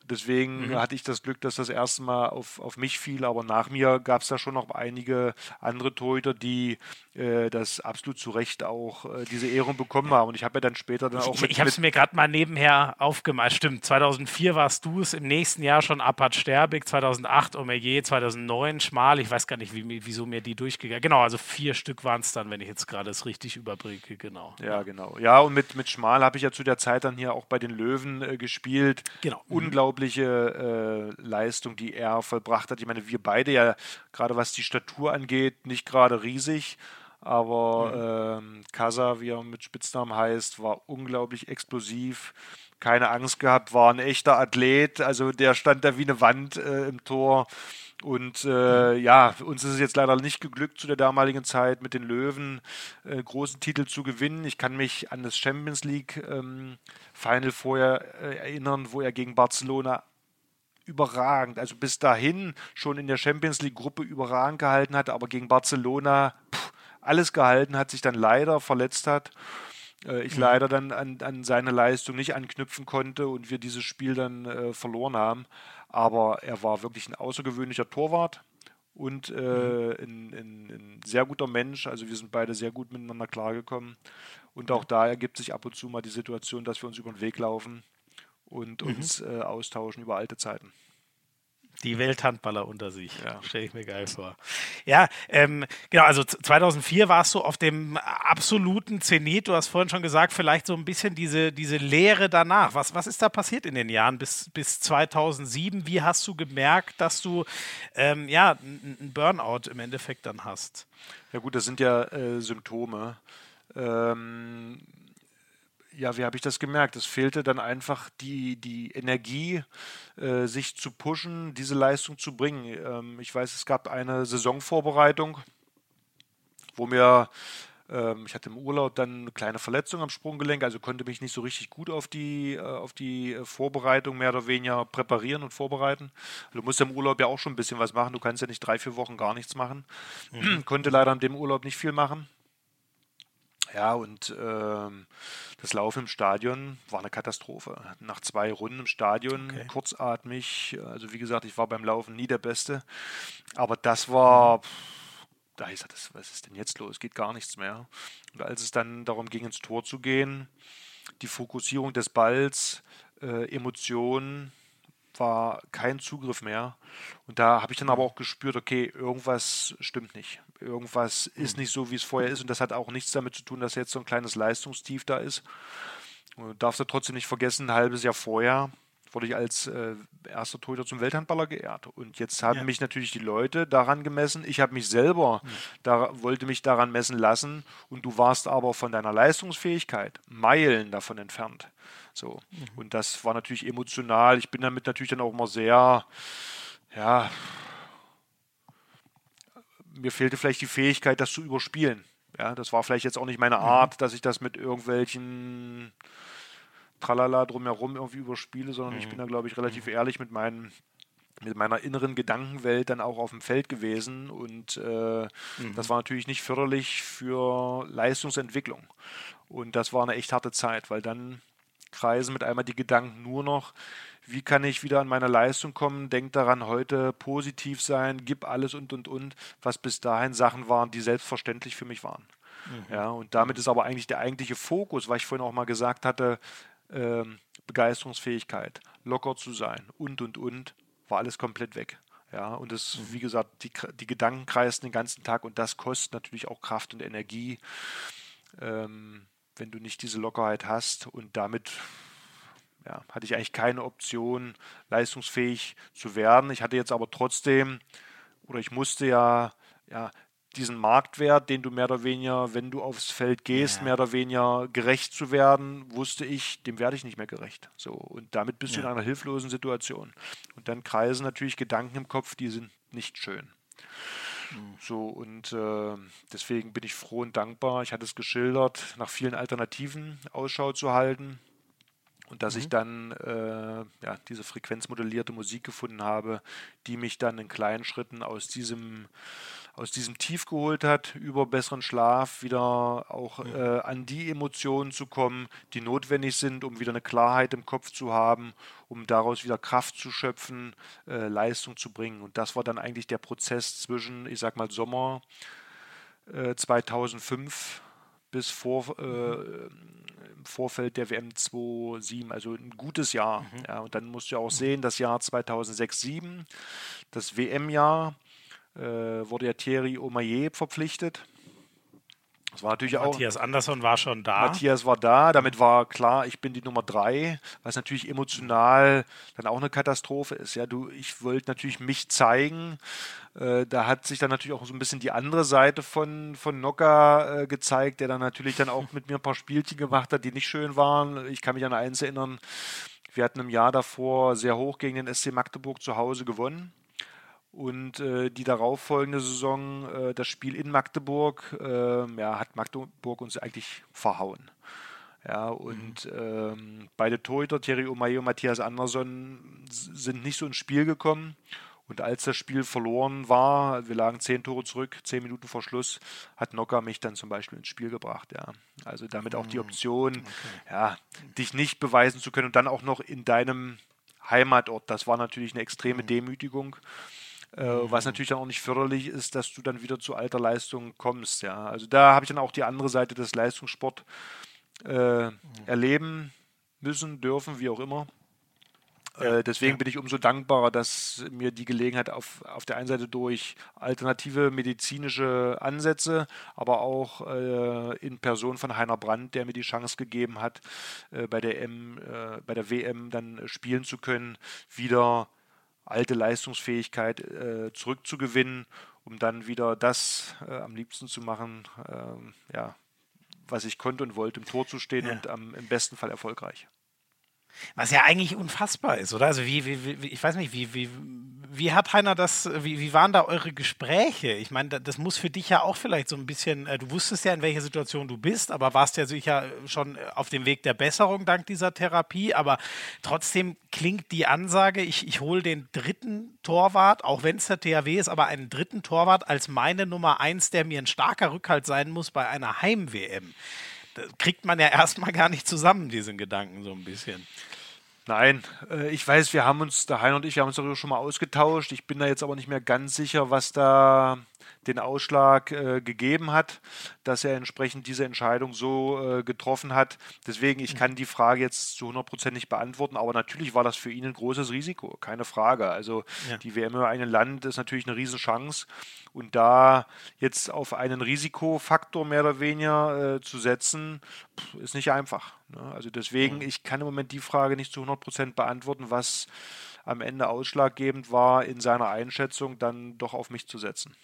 Deswegen mhm. hatte ich das Glück, dass das erste Mal auf, auf mich fiel, aber nach mir gab es da schon noch einige andere Torhüter, die äh, das absolut zu Recht auch äh, diese Ehrung bekommen haben. Und ich habe ja dann später dann auch. Ich, ich habe es mir gerade mal nebenher aufgemalt. Stimmt, 2004 warst du es, im nächsten Jahr schon Apat Sterbig, 2008 Omeyer, 2009 Schmal. Ich weiß gar nicht, wie, wieso mir die durchgegangen Genau, also vier Stück waren es dann, wenn ich jetzt gerade es richtig überbringe. Genau. Ja, genau. Ja, und mit, mit Schmal habe ich ja zu der Zeit dann hier auch bei den Löwen äh, gespielt. Genau. Mhm. Unglaublich unglaubliche äh, Leistung, die er vollbracht hat. Ich meine, wir beide ja, gerade was die Statur angeht, nicht gerade riesig. Aber mhm. ähm, Casa, wie er mit Spitznamen heißt, war unglaublich explosiv. Keine Angst gehabt, war ein echter Athlet. Also der stand da wie eine Wand äh, im Tor. Und äh, ja, uns ist es jetzt leider nicht geglückt zu der damaligen Zeit mit den Löwen äh, großen Titel zu gewinnen. Ich kann mich an das Champions League ähm, Final vorher äh, erinnern, wo er gegen Barcelona überragend, also bis dahin schon in der Champions League Gruppe überragend gehalten hat, aber gegen Barcelona pff, alles gehalten hat, sich dann leider verletzt hat äh, ich mhm. leider dann an, an, seine Leistung nicht anknüpfen konnte und wir dieses Spiel dann äh, verloren haben. Aber er war wirklich ein außergewöhnlicher Torwart und äh, mhm. ein, ein, ein, sehr guter Mensch. Also wir sind beide sehr gut miteinander klargekommen. Und auch da ergibt sich ab und zu mal die Situation, dass wir uns über den Weg laufen und mhm. uns äh, austauschen über alte Zeiten. Die Welthandballer unter sich. Ja. Stelle ich mir geil vor. Ja, ähm, genau, also 2004 warst du auf dem absoluten Zenit. Du hast vorhin schon gesagt, vielleicht so ein bisschen diese, diese Lehre danach. Was, was ist da passiert in den Jahren bis, bis 2007? Wie hast du gemerkt, dass du ähm, ja, einen Burnout im Endeffekt dann hast? Ja gut, das sind ja äh, Symptome. Ähm, ja, wie habe ich das gemerkt? Es fehlte dann einfach die, die Energie, äh, sich zu pushen, diese Leistung zu bringen. Ähm, ich weiß, es gab eine Saisonvorbereitung, wo mir Ähm, ich hatte im Urlaub dann eine kleine Verletzung am Sprunggelenk, also konnte mich nicht so richtig gut auf die, äh, auf die äh, Vorbereitung mehr oder weniger präparieren und vorbereiten. Also du musst im Urlaub ja auch schon ein bisschen was machen. Du kannst ja nicht drei, vier Wochen gar nichts machen. Mhm. Konnte leider in dem Urlaub nicht viel machen. Ja, und ähm, das Laufen im Stadion war eine Katastrophe. Nach zwei Runden im Stadion, okay. kurzatmig, also wie gesagt, ich war beim Laufen nie der Beste, aber das war, da ist das, was ist denn jetzt los? Geht gar nichts mehr. Und als es dann darum ging, ins Tor zu gehen, die Fokussierung des Balls, äh, Emotionen, war kein Zugriff mehr. Und da habe ich dann aber auch gespürt, okay, irgendwas stimmt nicht. Irgendwas ist nicht so, wie es vorher ist. Und das hat auch nichts damit zu tun, dass jetzt so ein kleines Leistungstief da ist. Du darfst ja trotzdem nicht vergessen, ein halbes Jahr vorher wurde ich als äh, erster Torhüter zum Welthandballer geehrt. Und jetzt haben ja. mich natürlich die Leute daran gemessen. Ich habe mich selber, ja. da, wollte mich daran messen lassen. Und du warst aber von deiner Leistungsfähigkeit Meilen davon entfernt. So. Mhm. Und das war natürlich emotional. Ich bin damit natürlich dann auch immer sehr, ja, mir fehlte vielleicht die Fähigkeit, das zu überspielen. Ja, das war vielleicht jetzt auch nicht meine mhm. Art, mhm. dass ich das mit irgendwelchen Tralala drumherum irgendwie überspiele, sondern mhm. ich bin da, glaube ich, relativ mhm. ehrlich mit meinen mit meiner inneren Gedankenwelt dann auch auf dem Feld gewesen und äh, mhm. das war natürlich nicht förderlich für Leistungsentwicklung und das war eine echt harte Zeit, weil dann kreisen mit einmal die Gedanken nur noch, wie kann ich wieder an meine Leistung kommen, denk daran, heute positiv sein, gib alles und und und, was bis dahin Sachen waren, die selbstverständlich für mich waren. Mhm. Ja, und damit ist aber eigentlich der eigentliche Fokus, was ich vorhin auch mal gesagt hatte, ähm, Begeisterungsfähigkeit, locker zu sein und und und, war alles komplett weg. Ja, und das, mhm. wie gesagt, die, die Gedanken kreisen den ganzen Tag und das kostet natürlich auch Kraft und Energie, ähm, wenn du nicht diese Lockerheit hast und damit ja, hatte ich eigentlich keine Option, leistungsfähig zu werden. Ich hatte jetzt aber trotzdem, oder ich musste ja, ja diesen Marktwert, den du mehr oder weniger, wenn du aufs Feld gehst, ja. mehr oder weniger gerecht zu werden, wusste ich, dem werde ich nicht mehr gerecht. So und damit bist ja. du in einer hilflosen Situation. Und dann kreisen natürlich Gedanken im Kopf, die sind nicht schön. Mhm. So und äh, deswegen bin ich froh und dankbar. Ich hatte es geschildert, nach vielen Alternativen Ausschau zu halten und dass mhm. ich dann äh, ja, diese frequenzmodellierte Musik gefunden habe, die mich dann in kleinen Schritten aus diesem aus diesem Tief geholt hat, über besseren Schlaf wieder auch äh, an die Emotionen zu kommen, die notwendig sind, um wieder eine Klarheit im Kopf zu haben, um daraus wieder Kraft zu schöpfen, äh, Leistung zu bringen. Und das war dann eigentlich der Prozess zwischen, ich sag mal, Sommer äh, 2005 bis vor, äh, im Vorfeld der WM 2007, also ein gutes Jahr. Mhm. Ja, und dann musst du ja auch sehen, das Jahr 2006, 2007, das WM-Jahr, wurde ja Thierry Omaye verpflichtet. Das war natürlich auch. Matthias Andersson war schon da. Matthias war da, damit war klar, ich bin die Nummer drei, was natürlich emotional dann auch eine Katastrophe ist. Ja, du, ich wollte natürlich mich zeigen. Äh, da hat sich dann natürlich auch so ein bisschen die andere Seite von, von Nocker äh, gezeigt, der dann natürlich dann auch mit mir ein paar Spielchen gemacht hat, die nicht schön waren. Ich kann mich an eins erinnern. Wir hatten im Jahr davor sehr hoch gegen den SC Magdeburg zu Hause gewonnen und äh, die darauffolgende Saison, äh, das Spiel in Magdeburg, äh, ja, hat Magdeburg uns eigentlich verhauen. Ja, und mhm. ähm, beide Torhüter, Thierry Omaye und Matthias Andersson, sind nicht so ins Spiel gekommen. Und als das Spiel verloren war, wir lagen zehn Tore zurück, zehn Minuten vor Schluss, hat Nocker mich dann zum Beispiel ins Spiel gebracht. Ja. Also damit auch die mhm. Option, okay. ja, dich nicht beweisen zu können und dann auch noch in deinem Heimatort. Das war natürlich eine extreme mhm. Demütigung. Äh, was natürlich dann auch nicht förderlich ist, dass du dann wieder zu alter Leistung kommst. Ja. Also da habe ich dann auch die andere Seite des Leistungssport äh, erleben müssen, dürfen, wie auch immer. Äh, deswegen ja. bin ich umso dankbarer, dass mir die Gelegenheit auf, auf der einen Seite durch alternative medizinische Ansätze, aber auch äh, in Person von Heiner Brandt, der mir die Chance gegeben hat, äh, bei, der M, äh, bei der WM dann spielen zu können, wieder alte Leistungsfähigkeit äh, zurückzugewinnen, um dann wieder das äh, am liebsten zu machen, äh, ja, was ich konnte und wollte, im Tor zu stehen ja. und am, im besten Fall erfolgreich. Was ja eigentlich unfassbar ist, oder? Also wie, wie, wie ich weiß nicht, wie, wie, wie hat Heiner das, wie, wie waren da eure Gespräche? Ich meine, das muss für dich ja auch vielleicht so ein bisschen, äh, du wusstest ja, in welcher Situation du bist, aber warst ja sicher schon auf dem Weg der Besserung dank dieser Therapie. Aber trotzdem klingt die Ansage, ich, ich hole den dritten Torwart, auch wenn es der THW ist, aber einen dritten Torwart als meine Nummer eins, der mir ein starker Rückhalt sein muss bei einer Heim-WM. Kriegt man ja erstmal gar nicht zusammen, diesen Gedanken so ein bisschen. Nein, äh, ich weiß, wir haben uns, der Hein und ich, wir haben uns darüber schon mal ausgetauscht. Ich bin da jetzt aber nicht mehr ganz sicher, was da den Ausschlag äh, gegeben hat, dass er entsprechend diese Entscheidung so äh, getroffen hat. Deswegen, ich kann die Frage jetzt zu 100% nicht beantworten, aber natürlich war das für ihn ein großes Risiko, keine Frage. Also ja. die WM über ein Land ist natürlich eine Riesenchance und da jetzt auf einen Risikofaktor mehr oder weniger äh, zu setzen, ist nicht einfach. Ne? Also deswegen, mhm. ich kann im Moment die Frage nicht zu 100% beantworten, was am Ende ausschlaggebend war, in seiner Einschätzung dann doch auf mich zu setzen.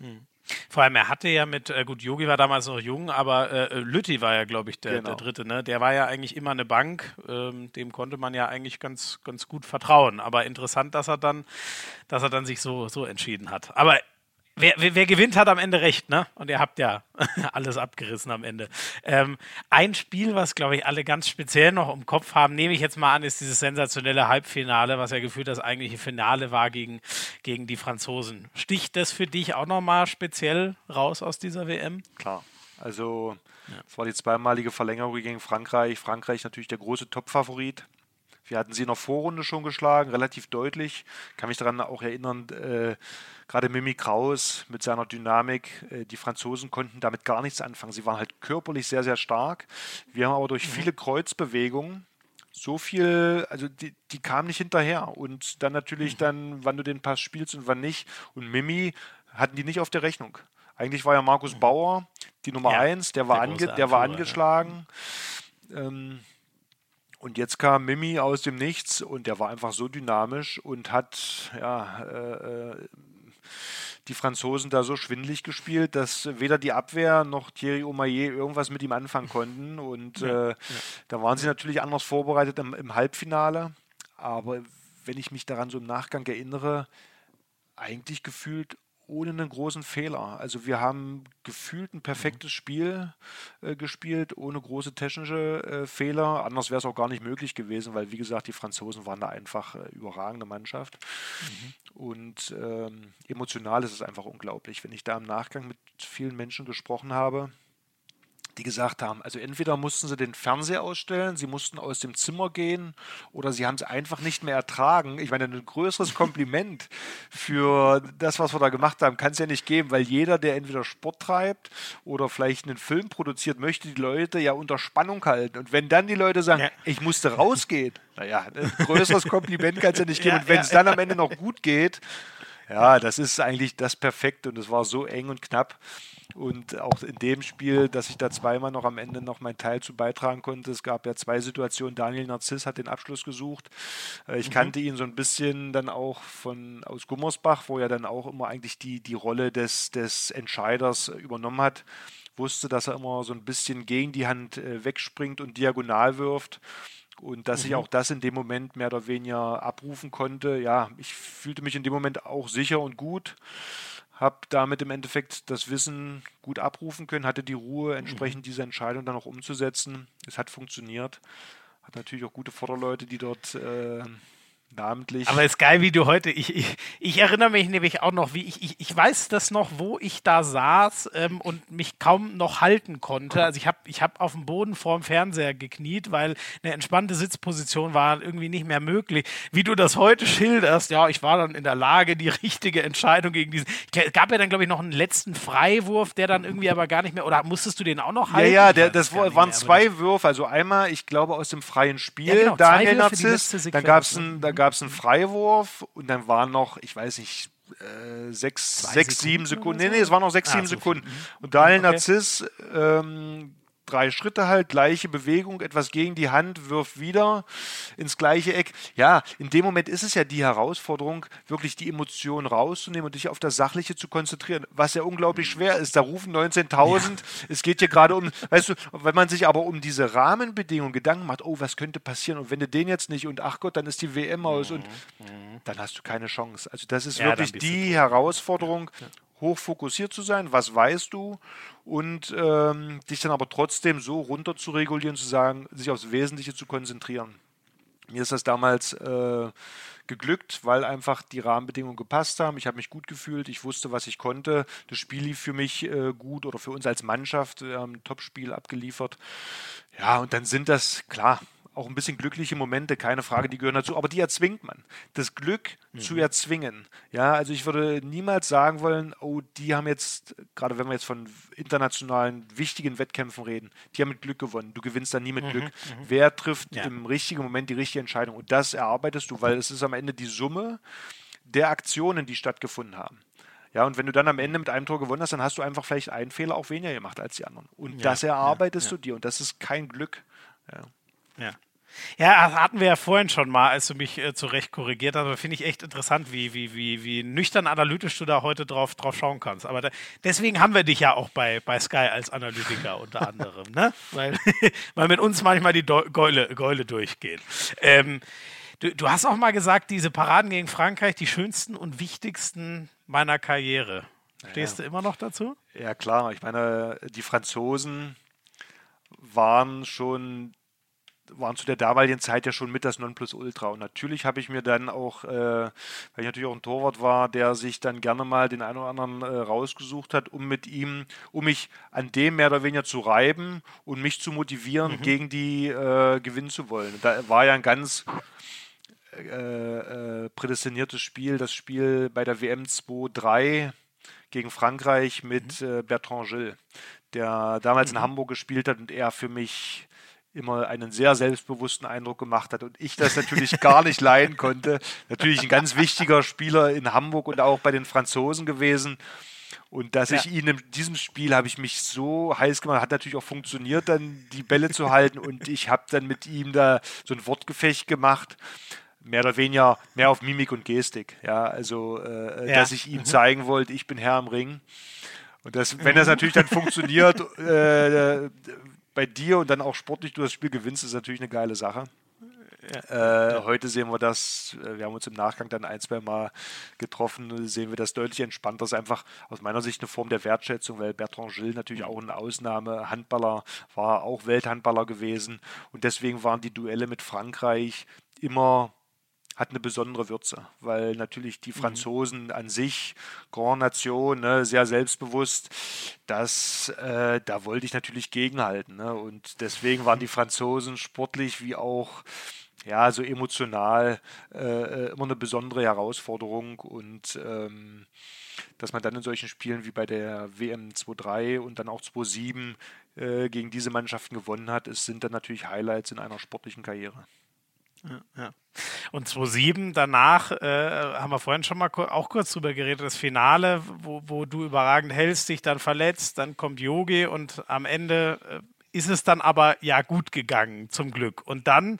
Hm. Vor allem, er hatte ja mit, äh, gut, Yogi war damals noch jung, aber äh, Lütti war ja, glaube ich, der, genau. der, Dritte, ne? Der war ja eigentlich immer eine Bank, ähm, dem konnte man ja eigentlich ganz, ganz gut vertrauen. Aber interessant, dass er dann, dass er dann sich so, so entschieden hat. Aber Wer, wer, wer, gewinnt, hat am Ende recht, ne? Und ihr habt ja alles abgerissen am Ende. Ähm, ein Spiel, was, glaube ich, alle ganz speziell noch im Kopf haben, nehme ich jetzt mal an, ist dieses sensationelle Halbfinale, was ja gefühlt das eigentliche Finale war gegen, gegen die Franzosen. Sticht das für dich auch nochmal speziell raus aus dieser WM? Klar. Also, es ja. war die zweimalige Verlängerung gegen Frankreich. Frankreich natürlich der große Top-Favorit. Wir hatten sie in der Vorrunde schon geschlagen, relativ deutlich. Ich kann mich daran auch erinnern, äh, gerade Mimi Kraus mit seiner Dynamik, äh, die Franzosen konnten damit gar nichts anfangen. Sie waren halt körperlich sehr, sehr stark. Wir haben aber durch mhm. viele Kreuzbewegungen so viel, also die, die kam nicht hinterher. Und dann natürlich mhm. dann, wann du den Pass spielst und wann nicht. Und Mimi hatten die nicht auf der Rechnung. Eigentlich war ja Markus mhm. Bauer die Nummer ja, eins, der war, der ange, der war angeschlagen. Ja. Ähm, und jetzt kam Mimi aus dem Nichts und der war einfach so dynamisch und hat ja, äh, äh, die Franzosen da so schwindlig gespielt, dass weder die Abwehr noch Thierry Omaye irgendwas mit ihm anfangen konnten. Und ja, äh, ja. da waren sie natürlich anders vorbereitet im, im Halbfinale. Aber wenn ich mich daran so im Nachgang erinnere, eigentlich gefühlt ohne einen großen Fehler. Also wir haben gefühlt ein perfektes Spiel äh, gespielt, ohne große technische äh, Fehler. Anders wäre es auch gar nicht möglich gewesen, weil wie gesagt, die Franzosen waren da einfach äh, überragende Mannschaft. Mhm. Und ähm, emotional ist es einfach unglaublich. Wenn ich da im Nachgang mit vielen Menschen gesprochen habe, die gesagt haben, also entweder mussten sie den Fernseher ausstellen, sie mussten aus dem Zimmer gehen oder sie haben es einfach nicht mehr ertragen. Ich meine, ein größeres Kompliment für das, was wir da gemacht haben, kann es ja nicht geben, weil jeder, der entweder Sport treibt oder vielleicht einen Film produziert, möchte die Leute ja unter Spannung halten. Und wenn dann die Leute sagen, ja. ich musste rausgehen, naja, ein größeres Kompliment kann es ja nicht geben. Ja, und wenn es ja, dann am Ende noch gut geht, ja, das ist eigentlich das Perfekte und es war so eng und knapp. Und auch in dem Spiel, dass ich da zweimal noch am Ende noch meinen Teil zu beitragen konnte. Es gab ja zwei Situationen. Daniel Narziss hat den Abschluss gesucht. Äh, ich mhm. kannte ihn so ein bisschen dann auch von aus Gummersbach, wo er dann auch immer eigentlich die, die Rolle des, des Entscheiders übernommen hat. Wusste, dass er immer so ein bisschen gegen die Hand äh, wegspringt und diagonal wirft. Und dass mhm. ich auch das in dem Moment mehr oder weniger abrufen konnte. Ja, ich fühlte mich in dem Moment auch sicher und gut habe damit im Endeffekt das Wissen gut abrufen können, hatte die Ruhe, mhm. entsprechend diese Entscheidung dann auch umzusetzen. Es hat funktioniert. Hat natürlich auch gute Vorderleute, die dort äh, namentlich. Aber es ist geil, wie du heute. Ich, ich, ich, erinnere mich nämlich auch noch, wie ich, ich, ich weiß das noch, wo ich da saß ähm, und mich kaum noch halten konnte. Also ich habe ich hab auf dem Boden vorm Fernseher gekniet, weil eine entspannte Sitzposition war irgendwie nicht mehr möglich. Wie du das heute schilderst, ja, ich war dann in der Lage, die richtige Entscheidung gegen diesen. Es gab ja dann, glaube ich, noch einen letzten Freiwurf, der dann irgendwie aber gar nicht mehr. Oder musstest du den auch noch halten? Ja, ja, der, das waren mehr, zwei Würfe. Also einmal, ich glaube, aus dem freien Spiel, ja, genau, Daniel Narziss. Dann gab es einen gab es einen Freiwurf und dann waren noch, ich weiß nicht, äh, sechs, sechs Sekunden sieben Sekunden. Nee, nee, es waren noch sechs, ah, sieben so Sekunden. Mhm. Und Daniel okay. Narziss ähm, drei Schritte halt, gleiche Bewegung, etwas gegen die Hand, wirf wieder ins gleiche Eck. Ja, in dem Moment ist es ja die Herausforderung, wirklich die Emotionen rauszunehmen und dich auf das Sachliche zu konzentrieren, was ja unglaublich schwer ist. Da rufen 19.000, ja. es geht hier gerade um, weißt du, wenn man sich aber um diese Rahmenbedingungen Gedanken macht, oh, was könnte passieren und wenn du den jetzt nicht und ach Gott, dann ist die WM aus mhm. und mhm. dann hast du keine Chance. Also das ist ja, wirklich die Herausforderung, ja hoch fokussiert zu sein, was weißt du und ähm, dich dann aber trotzdem so runter zu regulieren, zu sagen, sich aufs Wesentliche zu konzentrieren. Mir ist das damals äh, geglückt, weil einfach die Rahmenbedingungen gepasst haben. Ich habe mich gut gefühlt, ich wusste, was ich konnte. Das Spiel lief für mich äh, gut oder für uns als Mannschaft. Wir haben ein Top-Spiel abgeliefert. Ja, und dann sind das, klar, auch ein bisschen glückliche Momente, keine Frage, die gehören dazu, aber die erzwingt man. Das Glück mhm. zu erzwingen. Ja, also ich würde niemals sagen wollen, oh, die haben jetzt, gerade wenn wir jetzt von internationalen wichtigen Wettkämpfen reden, die haben mit Glück gewonnen. Du gewinnst dann nie mit mhm. Glück. Mhm. Wer trifft ja. im richtigen Moment die richtige Entscheidung? Und das erarbeitest du, weil es ist am Ende die Summe der Aktionen, die stattgefunden haben. Ja, und wenn du dann am Ende mit einem Tor gewonnen hast, dann hast du einfach vielleicht einen Fehler auch weniger gemacht als die anderen. Und ja, das erarbeitest ja, du dir und das ist kein Glück. Ja. Ja. Ja, hatten wir ja vorhin schon mal, als du mich äh, zurecht korrigiert hast. Aber finde ich echt interessant, wie, wie, wie, wie nüchtern analytisch du da heute drauf, drauf schauen kannst. Aber da, deswegen haben wir dich ja auch bei, bei Sky als Analytiker unter anderem, ne? Weil, weil mit uns manchmal die Geule, Geule durchgehen. Ähm, du, du hast auch mal gesagt, diese Paraden gegen Frankreich, die schönsten und wichtigsten meiner Karriere. Stehst ja. du immer noch dazu? Ja, klar. Ich meine, die Franzosen waren schon waren zu der damaligen Zeit ja schon mit das Nonplusultra. Und natürlich habe ich mir dann auch, äh, weil ich natürlich auch ein Torwart war, der sich dann gerne mal den einen oder anderen äh, rausgesucht hat, um mit ihm, um mich an dem mehr oder weniger zu reiben und mich zu motivieren, mhm. gegen die äh, gewinnen zu wollen. Da war ja ein ganz äh, äh, prädestiniertes Spiel, das Spiel bei der WM 2-3 gegen Frankreich mit mhm. Äh, Bertrand Gilles, der damals mhm. in Hamburg gespielt hat und er für mich immer einen sehr selbstbewussten Eindruck gemacht hat und ich das natürlich gar nicht leiden konnte. Natürlich ein ganz wichtiger Spieler in Hamburg und auch bei den Franzosen gewesen. Und dass ja. ich ihn in diesem Spiel habe ich mich so heiß gemacht, hat natürlich auch funktioniert, dann die Bälle zu halten und ich habe dann mit ihm da so ein Wortgefecht gemacht mehr oder weniger mehr auf Mimik und Gestik. Ja, also, äh, ja. dass ich ihm mhm. zeigen wollte, ich bin Herr im Ring. Und das, wenn das natürlich dann funktioniert, äh, bei dir und dann auch sportlich du das Spiel gewinnst, ist natürlich eine geile Sache. Ja. Äh, heute sehen wir das, äh, wir haben uns im Nachgang dann ein, zwei Mal getroffen, sehen wir das deutlich entspannter. Das ist einfach aus meiner Sicht eine Form der Wertschätzung, weil Bertrand Gilles natürlich auch ein Ausnahme-Handballer war, auch Welthandballer gewesen. Und deswegen waren die Duelle mit Frankreich immer hat eine besondere Würze, weil natürlich die mhm. Franzosen mhm. an sich, Grand Nation, ne, sehr selbstbewusst, das, äh, da wollte ich natürlich gegenhalten. Ne? Und deswegen waren die Franzosen sportlich wie auch ja, so emotional äh, äh immer eine besondere Herausforderung und ähm, dass man dann in solchen Spielen wie bei der WM 2-3 und dann auch 2-7 äh, gegen diese Mannschaften gewonnen hat, es sind dann natürlich Highlights in einer sportlichen Karriere. Ja, ja. Und 2-7 danach, äh, haben wir vorhin schon mal auch kurz drüber geredet, das Finale, wo, wo du überragend hältst, dich dann verletzt, dann kommt Yogi und am Ende äh, ist es dann aber ja gut gegangen, zum Glück. Und dann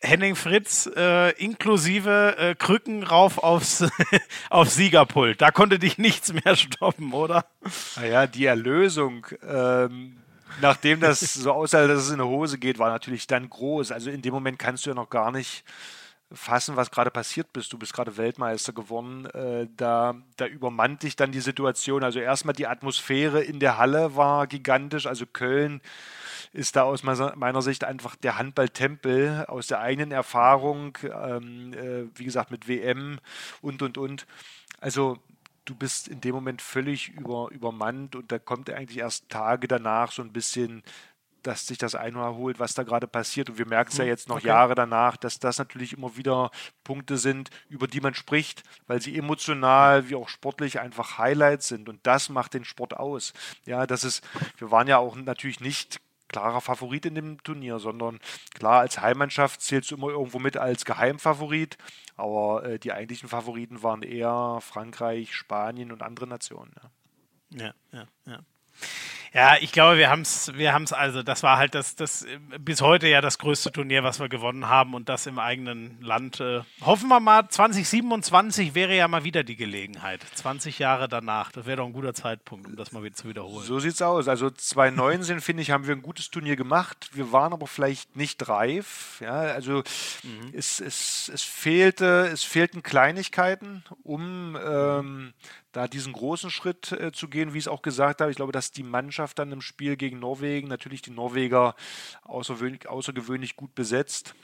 Henning Fritz äh, inklusive äh, Krücken rauf aufs, aufs Siegerpult. Da konnte dich nichts mehr stoppen, oder? Naja, die Erlösung. Ähm nachdem das so aussah, dass es in eine Hose geht, war natürlich dann groß. Also in dem Moment kannst du ja noch gar nicht fassen, was gerade passiert bist. Du bist gerade Weltmeister geworden. Äh, da, da übermannt dich dann die Situation. Also erstmal die Atmosphäre in der Halle war gigantisch. Also Köln ist da aus meiner Sicht einfach der Handballtempel aus der eigenen Erfahrung, ähm, äh, wie gesagt, mit WM und und und. Also du bist in dem Moment völlig über, übermannt und da kommt eigentlich erst Tage danach so ein bisschen, dass sich das einholt, was da gerade passiert. Und wir merken es ja hm, jetzt noch okay. Jahre danach, dass das natürlich immer wieder Punkte sind, über die man spricht, weil sie emotional wie auch sportlich einfach Highlights sind. Und das macht den Sport aus. Ja, das ist, wir waren ja auch natürlich nicht klarer Favorit in dem Turnier, sondern klar, als Heimmannschaft zählst du immer irgendwo mit als Geheimfavorit, aber äh, die eigentlichen Favoriten waren eher Frankreich, Spanien und andere Nationen. Ja, ja, ja. ja. Ja, ich glaube, wir haben es, wir haben es also, das war halt das, das bis heute ja das größte Turnier, was wir gewonnen haben und das im eigenen Land. Äh, hoffen wir mal, 2027 wäre ja mal wieder die Gelegenheit. 20 Jahre danach, das wäre doch ein guter Zeitpunkt, um das mal wieder zu wiederholen. So sieht's aus. Also 2019, finde ich, haben wir ein gutes Turnier gemacht. Wir waren aber vielleicht nicht reif. Ja, also mhm. es, es, es fehlte, es fehlten Kleinigkeiten, um ähm, da diesen großen Schritt äh, zu gehen, wie ich es auch gesagt habe. Ich glaube, dass die Mannschaft dann im Spiel gegen Norwegen, natürlich die Norweger außergewöhnlich, außergewöhnlich gut besetzt,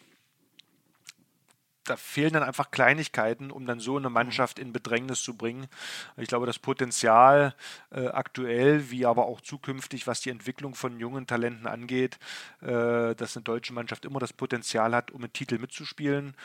da fehlen dann einfach Kleinigkeiten, um dann so eine mhm. Mannschaft in Bedrängnis zu bringen. Ich glaube, das Potenzial äh, aktuell, wie aber auch zukünftig, was die Entwicklung von jungen Talenten angeht, äh, dass eine deutsche Mannschaft immer das Potenzial hat, um einen Titel mitzuspielen.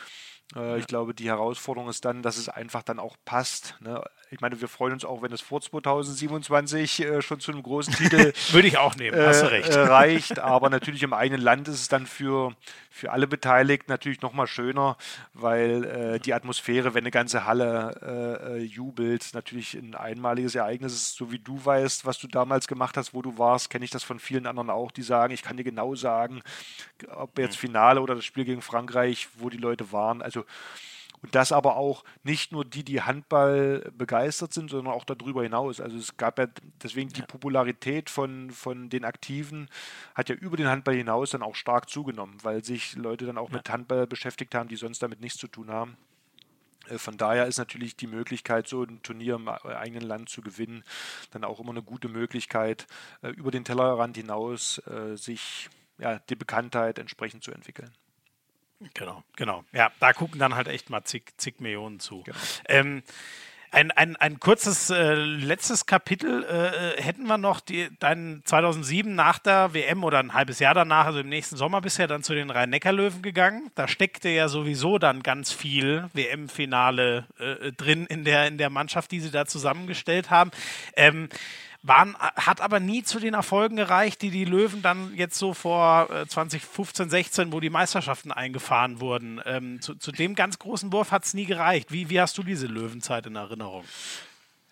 Äh, ich glaube, die Herausforderung ist dann, dass es einfach dann auch passt. Ne? Ich meine, wir freuen uns auch, wenn es vor 2027 äh, schon zu einem großen Titel würde ich auch nehmen. Hast du äh, recht. Äh, reicht. Aber natürlich im eigenen Land ist es dann für, für alle Beteiligten natürlich noch mal schöner, weil äh, die Atmosphäre, wenn eine ganze Halle äh, jubelt, natürlich ein einmaliges Ereignis ist. So wie du weißt, was du damals gemacht hast, wo du warst, kenne ich das von vielen anderen auch, die sagen, ich kann dir genau sagen, ob jetzt mhm. Finale oder das Spiel gegen Frankreich, wo die Leute waren. Also und das aber auch nicht nur die, die Handball begeistert sind, sondern auch darüber hinaus. Also es gab ja deswegen die Popularität von, von den Aktiven hat ja über den Handball hinaus dann auch stark zugenommen, weil sich Leute dann auch ja. mit Handball beschäftigt haben, die sonst damit nichts zu tun haben. Äh, von daher ist natürlich die Möglichkeit, so ein Turnier im eigenen Land zu gewinnen, dann auch immer eine gute Möglichkeit, äh, über den Tellerrand hinaus äh, sich ja, die Bekanntheit entsprechend zu entwickeln. Genau, genau. Ja, da gucken dann halt echt mal zig, zig Millionen zu. Genau. Ähm, ein, ein, ein kurzes äh, letztes Kapitel äh, äh hätten wir noch. Die, dein 2007 nach der WM oder ein halbes Jahr danach, also im nächsten Sommer, bist du ja dann zu den Rhein-Neckar-Löwen gegangen. Da steckte ja sowieso dann ganz viel WM-Finale äh, drin in der, in der Mannschaft, die sie da zusammengestellt haben. Ähm, waren, hat aber nie zu den Erfolgen gereicht, die die Löwen dann jetzt so vor 2015, äh, 16, wo die Meisterschaften eingefahren wurden. Ähm, zu, zu, dem ganz großen Wurf hat es nie gereicht. Wie, wie hast du diese Löwenzeit in Erinnerung?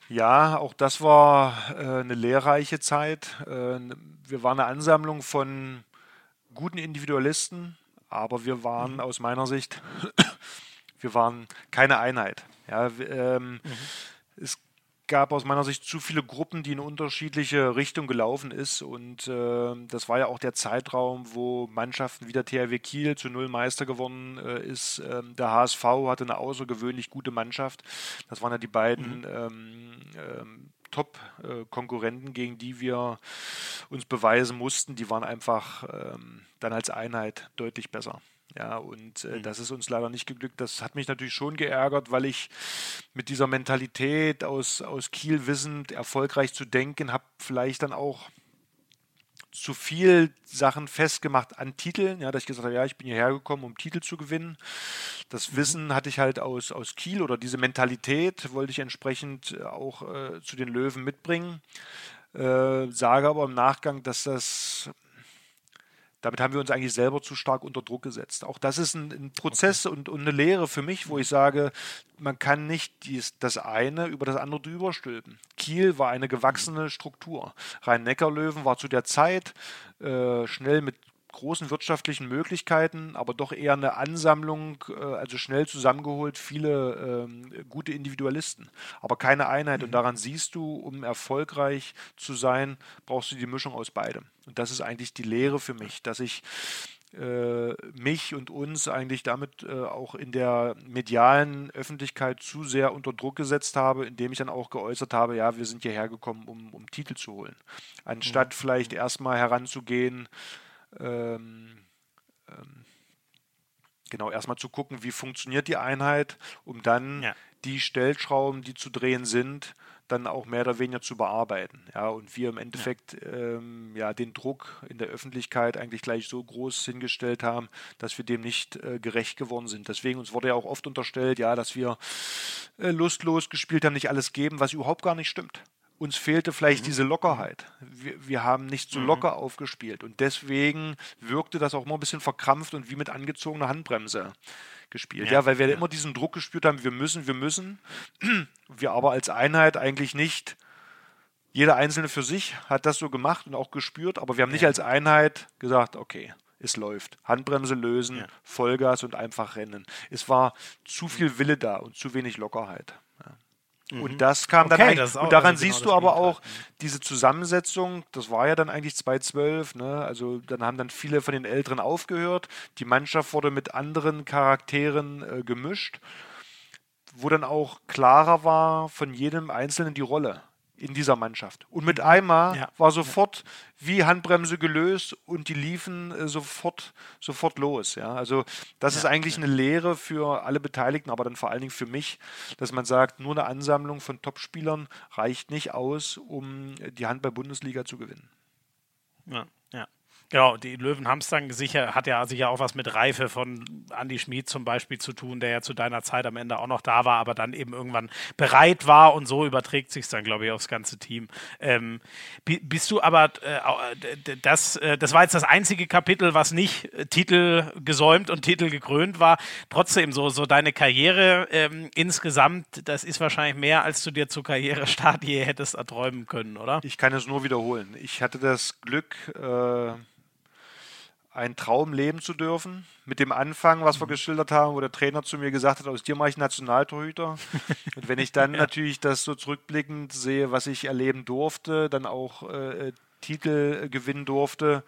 Ja, auch das war äh, eine lehrreiche Zeit. Äh, wir waren eine Ansammlung von guten Individualisten, aber wir waren mhm. aus meiner Sicht, wir waren keine Einheit. Ja, ähm, mhm. Es gab aus meiner Sicht zu viele Gruppen, die in unterschiedliche Richtungen gelaufen ist. Und äh, das war ja auch der Zeitraum, wo Mannschaften wie der THW Kiel zu Null Meister geworden äh, ist. Ähm, der HSV hatte eine außergewöhnlich gute Mannschaft. Das waren ja die beiden mhm. ähm, ähm, Top-Konkurrenten, gegen die wir uns beweisen mussten. Die waren einfach ähm, dann als Einheit deutlich besser. Ja, und äh, mhm. das ist uns leider nicht geglückt. Das hat mich natürlich schon geärgert, weil ich mit dieser Mentalität aus, aus Kiel wissend, erfolgreich zu denken, habe vielleicht dann auch zu viel Sachen festgemacht an Titeln, ja, dass ich gesagt habe, ja, ich bin hierher gekommen, um Titel zu gewinnen. Das mhm. Wissen hatte ich halt aus, aus Kiel oder diese Mentalität wollte ich entsprechend auch äh, zu den Löwen mitbringen. Äh, sage aber im Nachgang, dass das damit haben wir uns eigentlich selber zu stark unter Druck gesetzt. Auch das ist ein, ein Prozess okay. und, und, eine Lehre für mich, wo ich sage, man kann nicht dies, das eine über das andere drüber stülpen. Kiel war eine gewachsene Struktur. Rhein-Neckar-Löwen war zu der Zeit äh, schnell mit großen wirtschaftlichen Möglichkeiten, aber doch eher eine Ansammlung, äh, also schnell zusammengeholt, viele ähm, gute Individualisten, aber keine Einheit. Und mhm. daran siehst du, um erfolgreich zu sein, brauchst du die Mischung aus beidem. Und das ist eigentlich die Lehre für mich, dass ich äh, mich und uns eigentlich damit äh, auch in der medialen Öffentlichkeit zu sehr unter Druck gesetzt habe, indem ich dann auch geäußert habe, ja, wir sind hierher gekommen, um, um Titel zu holen. Anstatt mhm. vielleicht erstmal heranzugehen, ähm, ähm, genau erstmal zu gucken, wie funktioniert die Einheit, um dann ja. die Stellschrauben, die zu drehen sind, dann auch mehr oder weniger zu bearbeiten. Ja, und wir im Endeffekt ja. Ähm, ja den Druck in der Öffentlichkeit eigentlich gleich so groß hingestellt haben, dass wir dem nicht äh, gerecht geworden sind. Deswegen uns wurde ja auch oft unterstellt, ja, dass wir äh, lustlos gespielt haben, nicht alles geben, was überhaupt gar nicht stimmt uns fehlte vielleicht mhm. diese Lockerheit. Wir, wir, haben nicht so mhm. locker aufgespielt und deswegen wirkte das auch immer ein bisschen verkrampft und wie mit angezogener Handbremse gespielt. Ja, ja weil wir ja. immer diesen Druck gespürt haben, wir müssen, wir müssen, wir aber als Einheit eigentlich nicht jeder Einzelne für sich hat das so gemacht und auch gespürt, aber wir haben nicht als Einheit gesagt, okay, es läuft. Handbremse lösen, ja. Vollgas und einfach rennen. Es war zu viel Wille da und zu wenig Lockerheit. Mhm. Und das kam okay, dann eigentlich, und daran also siehst genau du aber auch diese Zusammensetzung, das war ja dann eigentlich 2012, ne? also dann haben dann viele von den Älteren aufgehört, die Mannschaft wurde mit anderen Charakteren äh, gemischt, wo dann auch klarer war von jedem Einzelnen die Rolle in dieser Mannschaft. Und mit einmal ja. war sofort wie Handbremse gelöst und die liefen äh, sofort, sofort los. Ja? Also das ja. ist eigentlich eine Lehre für alle Beteiligten, aber dann vor allen Dingen für mich, dass man sagt, nur eine Ansammlung von Topspielern reicht nicht aus, um die Handball-Bundesliga zu gewinnen. Ja, ja. Genau, die Löwen haben es dann sicher, hat ja sicher auch was mit Reife von Andy Schmid zum Beispiel zu tun, der ja zu deiner Zeit am Ende auch noch da war, aber dann eben irgendwann bereit war und so überträgt sich dann, glaube ich, aufs ganze Team. Ähm, bist du aber, äh, das, äh, das war jetzt das einzige Kapitel, was nicht äh, Titel gesäumt und Titel gekrönt war. Trotzdem, so, so deine Karriere ähm, insgesamt, das ist wahrscheinlich mehr, als du dir zur Karrierestart je hättest erträumen können, oder? Ich kann es nur wiederholen. Ich hatte das Glück, äh einen Traum leben zu dürfen. Mit dem Anfang, was wir mhm. geschildert haben, wo der Trainer zu mir gesagt hat, aus dir mache ich Nationaltorhüter. Und wenn ich dann ja. natürlich das so zurückblickend sehe, was ich erleben durfte, dann auch äh, Titel gewinnen durfte,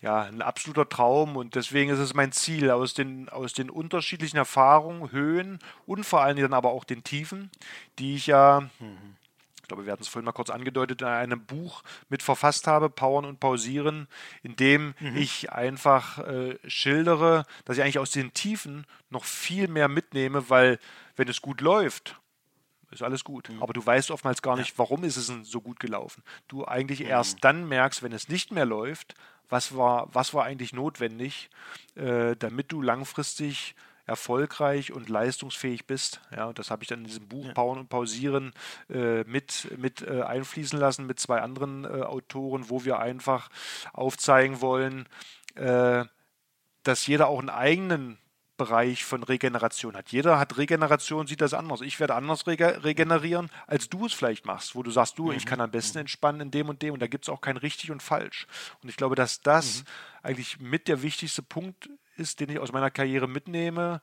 ja, ein absoluter Traum und deswegen ist es mein Ziel, aus den, aus den unterschiedlichen Erfahrungen, Höhen und vor allen Dingen dann aber auch den Tiefen, die ich ja mhm ich glaube, wir hatten es vorhin mal kurz angedeutet, in einem Buch mit verfasst habe, Powern und Pausieren, in dem mhm. ich einfach äh, schildere, dass ich eigentlich aus den Tiefen noch viel mehr mitnehme, weil wenn es gut läuft, ist alles gut. Mhm. Aber du weißt oftmals gar nicht, warum ist es so gut gelaufen. Du eigentlich mhm. erst dann merkst, wenn es nicht mehr läuft, was war, was war eigentlich notwendig, äh, damit du langfristig erfolgreich und leistungsfähig bist. Ja, das habe ich dann in diesem Buch ja. Pauen und Pausieren äh, mit, mit äh, einfließen lassen mit zwei anderen äh, Autoren, wo wir einfach aufzeigen wollen, äh, dass jeder auch einen eigenen Bereich von Regeneration hat. Jeder hat Regeneration, sieht das anders. Ich werde anders rege regenerieren, als du es vielleicht machst, wo du sagst, du, mhm. ich kann am besten mhm. entspannen in dem und dem und da gibt es auch kein richtig und falsch. Und ich glaube, dass das mhm. eigentlich mit der wichtigste Punkt ist, den ich aus meiner Karriere mitnehme,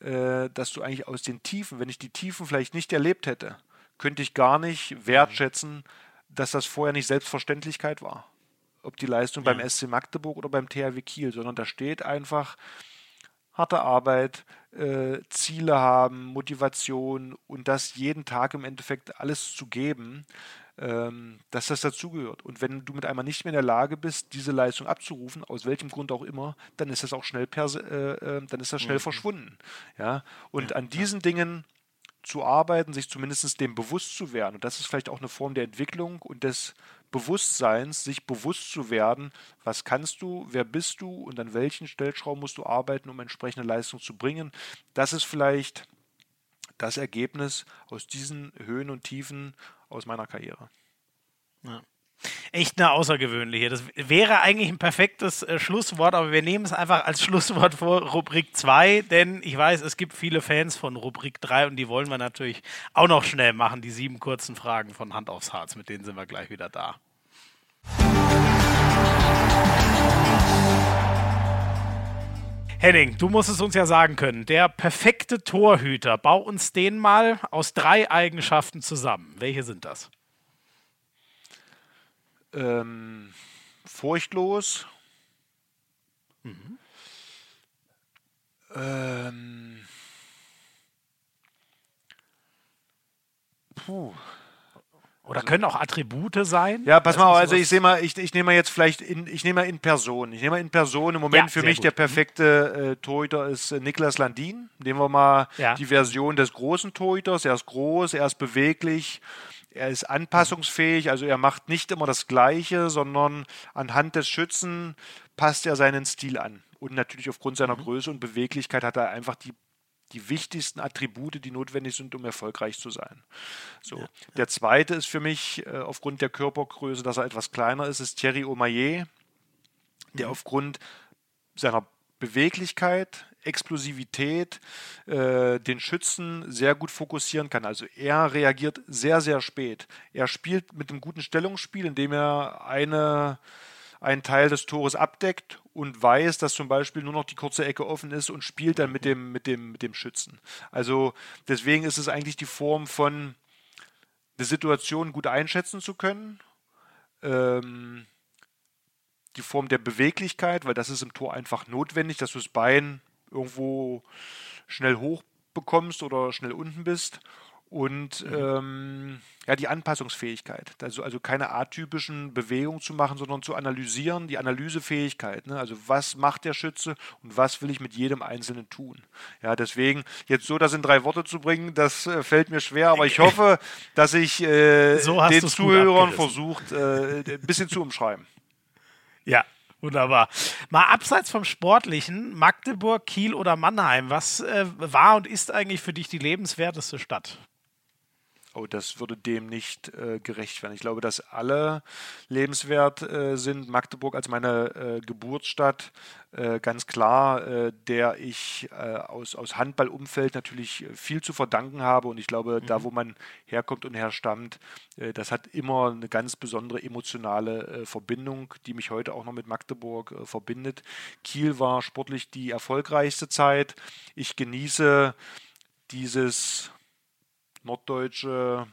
äh, dass du eigentlich aus den Tiefen, wenn ich die Tiefen vielleicht nicht erlebt hätte, könnte ich gar nicht wertschätzen, dass das vorher nicht Selbstverständlichkeit war. Ob die Leistung ja. beim SC Magdeburg oder beim THW Kiel, sondern da steht einfach harte Arbeit, äh, Ziele haben, Motivation und das jeden Tag im Endeffekt alles zu geben dass das dazugehört. Und wenn du mit einmal nicht mehr in der Lage bist, diese Leistung abzurufen, aus welchem Grund auch immer, dann ist das auch schnell, äh, äh, dann ist das schnell mhm. verschwunden. Ja? Und ja, an diesen ja. Dingen zu arbeiten, sich zumindest dem bewusst zu werden. Und das ist vielleicht auch eine Form der Entwicklung und des Bewusstseins, sich bewusst zu werden, was kannst du, wer bist du und an welchen Stellschrauben musst du arbeiten, um entsprechende Leistung zu bringen. Das ist vielleicht das Ergebnis aus diesen Höhen und Tiefen aus meiner Karriere. Ja. Echt eine außergewöhnliche. Das wäre eigentlich ein perfektes äh, Schlusswort, aber wir nehmen es einfach als Schlusswort vor Rubrik 2, denn ich weiß, es gibt viele Fans von Rubrik 3 und die wollen wir natürlich auch noch schnell machen, die sieben kurzen Fragen von Hand aufs Harz, mit denen sind wir gleich wieder da. Henning, du musst es uns ja sagen können. Der perfekte Torhüter, bau uns den mal aus drei Eigenschaften zusammen. Welche sind das? Ähm, furchtlos. Mhm. Ähm, puh. Oder können auch Attribute sein? Ja, pass mal, also ich sehe mal, ich, ich nehme mal jetzt vielleicht in, ich nehme mal in Person. Ich nehme mal in Person. Im Moment ja, für mich gut. der perfekte äh, Torhüter ist äh, Niklas Landin. Nehmen wir mal ja. die Version des großen Torhüters. Er ist groß, er ist beweglich, er ist anpassungsfähig, also er macht nicht immer das Gleiche, sondern anhand des Schützen passt er seinen Stil an. Und natürlich aufgrund seiner mhm. Größe und Beweglichkeit hat er einfach die die wichtigsten Attribute, die notwendig sind, um erfolgreich zu sein. So. Ja, Der zweite ist für mich äh, aufgrund der Körpergröße, dass er etwas kleiner ist, ist Thierry Omayer, der mhm. aufgrund seiner Beweglichkeit, Explosivität äh, den Schützen sehr gut fokussieren kann. Also er reagiert sehr, sehr spät. Er spielt mit einem guten Stellungsspiel, indem er eine, einen Teil des Tores abdeckt und weiß, dass zum Beispiel nur noch die kurze Ecke offen ist und spielt dann mit dem, mit dem, mit dem Schützen. Also deswegen ist es eigentlich die Form von eine Situation gut einschätzen zu können. Ähm, die Form der Beweglichkeit, weil das ist im Tor einfach notwendig, dass du das Bein irgendwo schnell hoch bekommst oder schnell unten bist. Und mhm. ähm, ja, die Anpassungsfähigkeit. Also, also keine atypischen Bewegungen zu machen, sondern zu analysieren, die Analysefähigkeit. Ne? Also was macht der Schütze und was will ich mit jedem Einzelnen tun. Ja, deswegen jetzt so das in drei Worte zu bringen, das äh, fällt mir schwer, aber ich hoffe, dass ich äh, so den Zuhörern versucht, äh, ein bisschen zu umschreiben. Ja, Wunderbar. Mal abseits vom Sportlichen, Magdeburg, Kiel oder Mannheim, was äh, war und ist eigentlich für dich die lebenswerteste Stadt? Oh, das würde dem nicht äh, gerecht werden. Ich glaube, dass alle lebenswert äh, sind. Magdeburg als meine äh, Geburtsstadt, äh, ganz klar, äh, der ich äh, aus, aus Handballumfeld natürlich viel zu verdanken habe. Und ich glaube, mhm. da, wo man herkommt und herstammt, das hat immer eine ganz besondere emotionale Verbindung, die mich heute auch noch mit Magdeburg verbindet. Kiel war sportlich die erfolgreichste Zeit. Ich genieße dieses norddeutsche,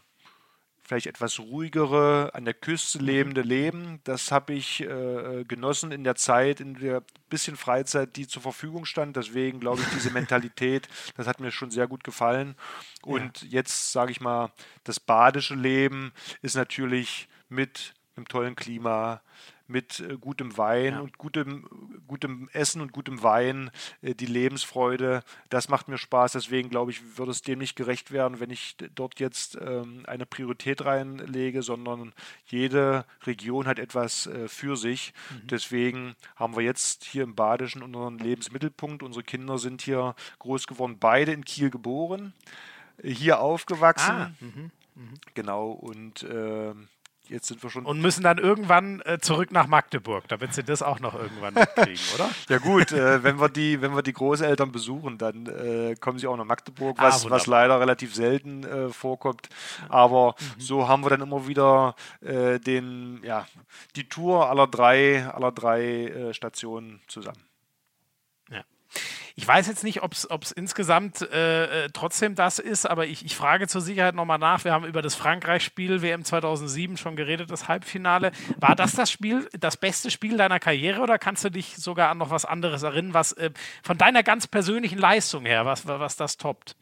vielleicht etwas ruhigere, an der Küste mhm. lebende Leben. Das habe ich äh, genossen in der Zeit, in der bisschen Freizeit, die zur Verfügung stand. Deswegen glaube ich, diese Mentalität, das hat mir schon sehr gut gefallen. Und ja. jetzt sage ich mal, das badische Leben ist natürlich mit einem tollen Klima, mit äh, gutem Wein ja. und gutem, gutem Essen und gutem Wein, äh, die Lebensfreude, das macht mir Spaß. Deswegen glaube ich, würde es dem nicht gerecht werden, wenn ich dort jetzt ähm, eine Priorität reinlege, sondern jede Region hat etwas äh, für sich. Mhm. Deswegen haben wir jetzt hier im Badischen unseren Lebensmittelpunkt. Unsere Kinder sind hier groß geworden, beide in Kiel geboren, hier aufgewachsen. Ah, mh, mh. Genau, und äh, jetzt sind wir schon. Und müssen dann irgendwann äh, zurück nach Magdeburg, damit sie das auch noch irgendwann mitkriegen, oder? Ja gut, äh, wenn wir die, wenn wir die Großeltern besuchen, dann äh, kommen sie auch nach Magdeburg, was, ah, was leider relativ selten äh, vorkommt. Aber mhm. so haben wir dann immer wieder äh, den, ja, die Tour aller drei, aller drei äh, Stationen zusammen. Ich weiß jetzt nicht, ob es insgesamt äh, äh, trotzdem das ist, aber ich, ich frage zur Sicherheit nochmal nach. Wir haben über das Frankreich-Spiel WM 2007 schon geredet, das Halbfinale. War das das Spiel, das beste Spiel deiner Karriere oder kannst du dich sogar an noch was anderes erinnern, was äh, von deiner ganz persönlichen Leistung her, was, was das toppt?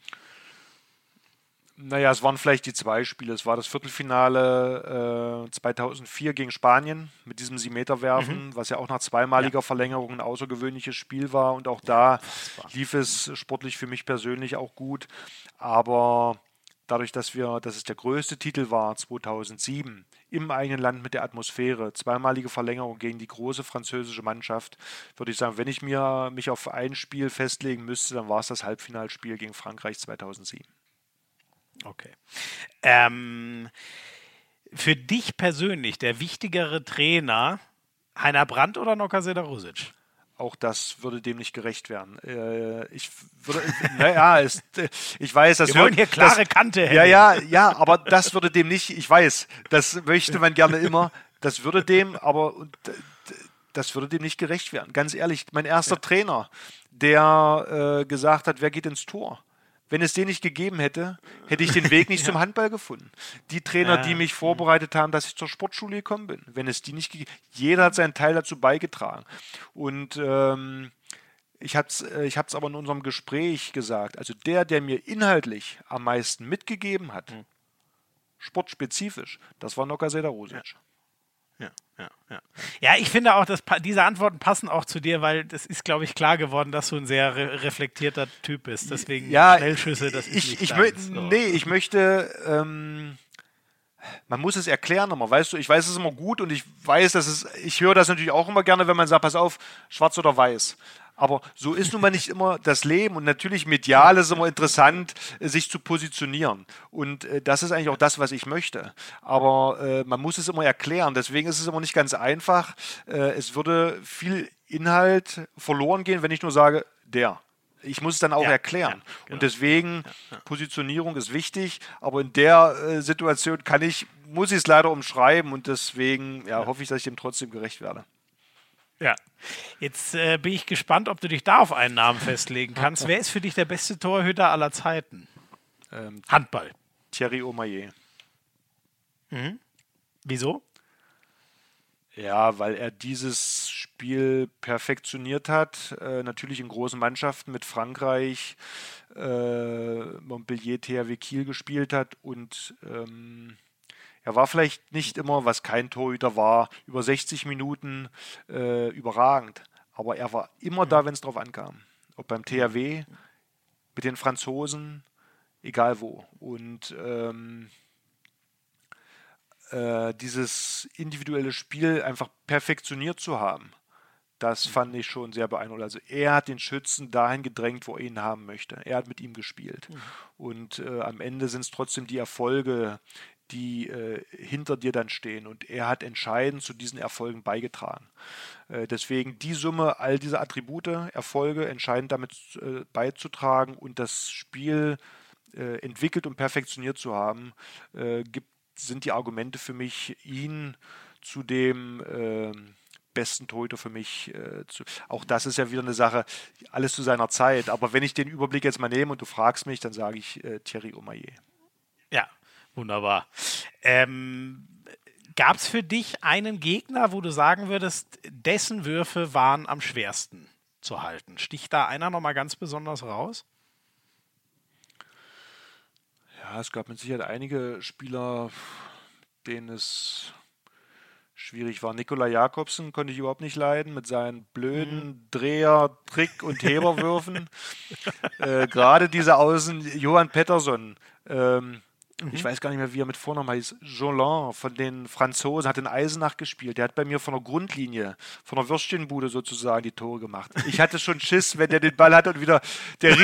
Naja, es waren vielleicht die zwei Spiele. Es war das Viertelfinale äh, 2004 gegen Spanien mit diesem Siebenmeterwerfen, mhm. was ja auch nach zweimaliger ja. Verlängerung ein außergewöhnliches Spiel war. Und auch da lief es sportlich für mich persönlich auch gut. Aber dadurch, dass wir, dass es der größte Titel war 2007 im eigenen Land mit der Atmosphäre, zweimalige Verlängerung gegen die große französische Mannschaft, würde ich sagen, wenn ich mir mich auf ein Spiel festlegen müsste, dann war es das Halbfinalspiel gegen Frankreich 2007. Okay. Ähm, für dich persönlich der wichtigere Trainer Heiner Brandt oder Noka Sedarusic? Auch das würde dem nicht gerecht werden. Äh, ich würde, naja, es, ich weiß, das Wir wollen hier klare das, Kante. Ja, ja, ja, aber das würde dem nicht, ich weiß, das möchte man gerne immer, das würde dem, aber das würde dem nicht gerecht werden. Ganz ehrlich, mein erster ja. Trainer, der äh, gesagt hat, wer geht ins Tor? Wenn es den nicht gegeben hätte, hätte ich den Weg nicht ja. zum Handball gefunden. Die Trainer, ja. die mich vorbereitet haben, dass ich zur Sportschule gekommen bin, wenn es die nicht gegeben jeder hat seinen Teil dazu beigetragen. Und ähm, ich habe es äh, ich aber in unserem Gespräch gesagt, also der, der mir inhaltlich am meisten mitgegeben hat, mhm. sportspezifisch, das war Noka Sedarosic. Ja ja, ja, ja. Ja, ich finde auch, dass diese Antworten passen auch zu dir, weil das ist, glaube ich, klar geworden, dass du ein sehr re reflektierter Typ bist. Deswegen ja, Schnellschüsse, das ist ich, nicht ich so. Nee, ich möchte, ähm, man muss es erklären nochmal, weißt du, ich weiß es immer gut und ich weiß, dass es, ich höre das natürlich auch immer gerne, wenn man sagt, pass auf, schwarz oder weiß. Aber so ist nun mal nicht immer das Leben. Und natürlich medial ist es immer interessant, sich zu positionieren. Und äh, das ist eigentlich auch das, was ich möchte. Aber äh, man muss es immer erklären. Deswegen ist es immer nicht ganz einfach. Äh, es würde viel Inhalt verloren gehen, wenn ich nur sage, der. Ich muss es dann auch ja, erklären. Ja, genau. Und deswegen, Positionierung ist wichtig, aber in der äh, Situation kann ich, muss ich es leider umschreiben und deswegen ja, hoffe ich, dass ich dem trotzdem gerecht werde. Ja. Jetzt äh, bin ich gespannt, ob du dich da auf einen Namen festlegen kannst. Wer ist für dich der beste Torhüter aller Zeiten? Ähm, Handball. Thierry Omayer. Mhm. Wieso? Ja, weil er dieses Spiel perfektioniert hat. Äh, natürlich in großen Mannschaften mit Frankreich, äh, Montpellier, THW Kiel gespielt hat und ähm, er war vielleicht nicht immer, was kein Torhüter war, über 60 Minuten äh, überragend, aber er war immer da, wenn es drauf ankam. Ob beim THW, mit den Franzosen, egal wo. Und ähm, äh, dieses individuelle Spiel einfach perfektioniert zu haben, das fand ich schon sehr beeindruckend. Also er hat den Schützen dahin gedrängt, wo er ihn haben möchte. Er hat mit ihm gespielt. Mhm. Und äh, am Ende sind es trotzdem die Erfolge, die äh, hinter dir dann stehen. Und er hat entscheidend zu diesen Erfolgen beigetragen. Äh, deswegen die Summe all dieser Attribute, Erfolge, entscheidend damit äh, beizutragen und das Spiel äh, entwickelt und perfektioniert zu haben, äh, gibt, sind die Argumente für mich, ihn zu dem ähm, besten Torhüter für mich äh, zu. Auch das ist ja wieder eine Sache, alles zu seiner Zeit. Aber wenn ich den Überblick jetzt mal nehme und du fragst mich, dann sage ich äh, Thierry Omayer. Wunderbar. Ähm, Gab es für dich einen Gegner, wo du sagen würdest, dessen Würfe waren am schwersten zu halten? Sticht da einer nochmal ganz besonders raus? Ja, es gab mit Sicherheit einige Spieler, denen es schwierig war. Nikola Jakobsen konnte ich überhaupt nicht leiden mit seinen blöden mhm. Dreher, Trick- und Heberwürfen. äh, Gerade diese Außen, Johann Pettersson, ähm, Mhm. Ich weiß gar nicht mehr, wie er mit Vornamen heißt. Jolin von den Franzosen hat in Eisenach gespielt. Der hat bei mir von der Grundlinie, von der Würstchenbude sozusagen die Tore gemacht. Ich hatte schon Schiss, wenn der den Ball hat und wieder der,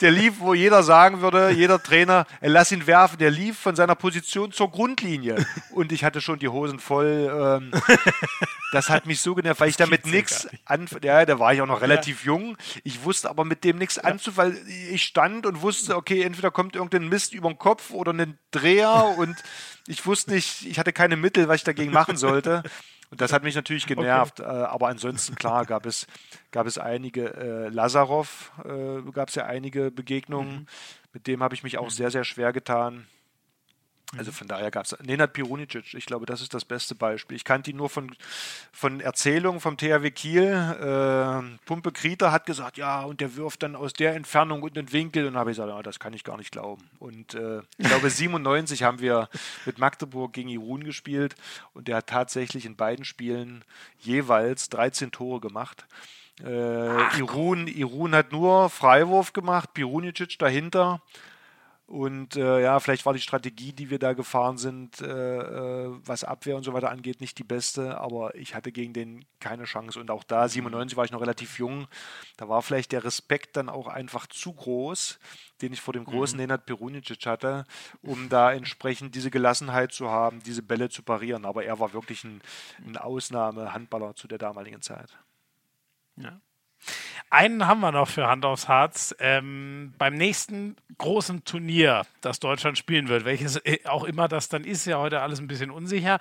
der lief, wo jeder sagen würde, jeder Trainer, er lass ihn werfen. Der lief von seiner Position zur Grundlinie und ich hatte schon die Hosen voll. Ähm, das hat mich so genervt, weil ich damit nichts an. Ja, da war ich auch noch relativ ja. jung. Ich wusste aber mit dem nichts ja. anzufangen, weil ich stand und wusste, okay, entweder kommt irgendein Mist über den Kopf oder ein Dreher und ich wusste nicht, ich hatte keine Mittel, was ich dagegen machen sollte. Und das hat mich natürlich genervt. Okay. Äh, aber ansonsten, klar, gab es, gab es einige, äh, Lazarov äh, gab es ja einige Begegnungen. Mhm. Mit dem habe ich mich auch mhm. sehr, sehr schwer getan. Also mhm. von daher gab es Nenad Pirunicic, ich glaube, das ist das beste Beispiel. Ich kannte ihn nur von, von Erzählungen vom THW Kiel. Äh, Pumpe Krieter hat gesagt, ja, und der wirft dann aus der Entfernung und den Winkel. Und habe ich gesagt, ja, das kann ich gar nicht glauben. Und äh, ich glaube, 97 haben wir mit Magdeburg gegen Irun gespielt und der hat tatsächlich in beiden Spielen jeweils 13 Tore gemacht. Äh, Irun, Irun hat nur Freiwurf gemacht, Pirunicic dahinter. Und äh, ja, vielleicht war die Strategie, die wir da gefahren sind, äh, äh, was Abwehr und so weiter angeht, nicht die beste, aber ich hatte gegen den keine Chance. Und auch da, 97 war ich noch relativ jung, da war vielleicht der Respekt dann auch einfach zu groß, den ich vor dem großen mhm. Nenad Perunicic hatte, um da entsprechend diese Gelassenheit zu haben, diese Bälle zu parieren. Aber er war wirklich ein, ein Ausnahme-Handballer zu der damaligen Zeit. Ja. Einen haben wir noch für Hand aufs Harz. Ähm, beim nächsten großen Turnier, das Deutschland spielen wird, welches äh, auch immer das dann ist, ja heute alles ein bisschen unsicher.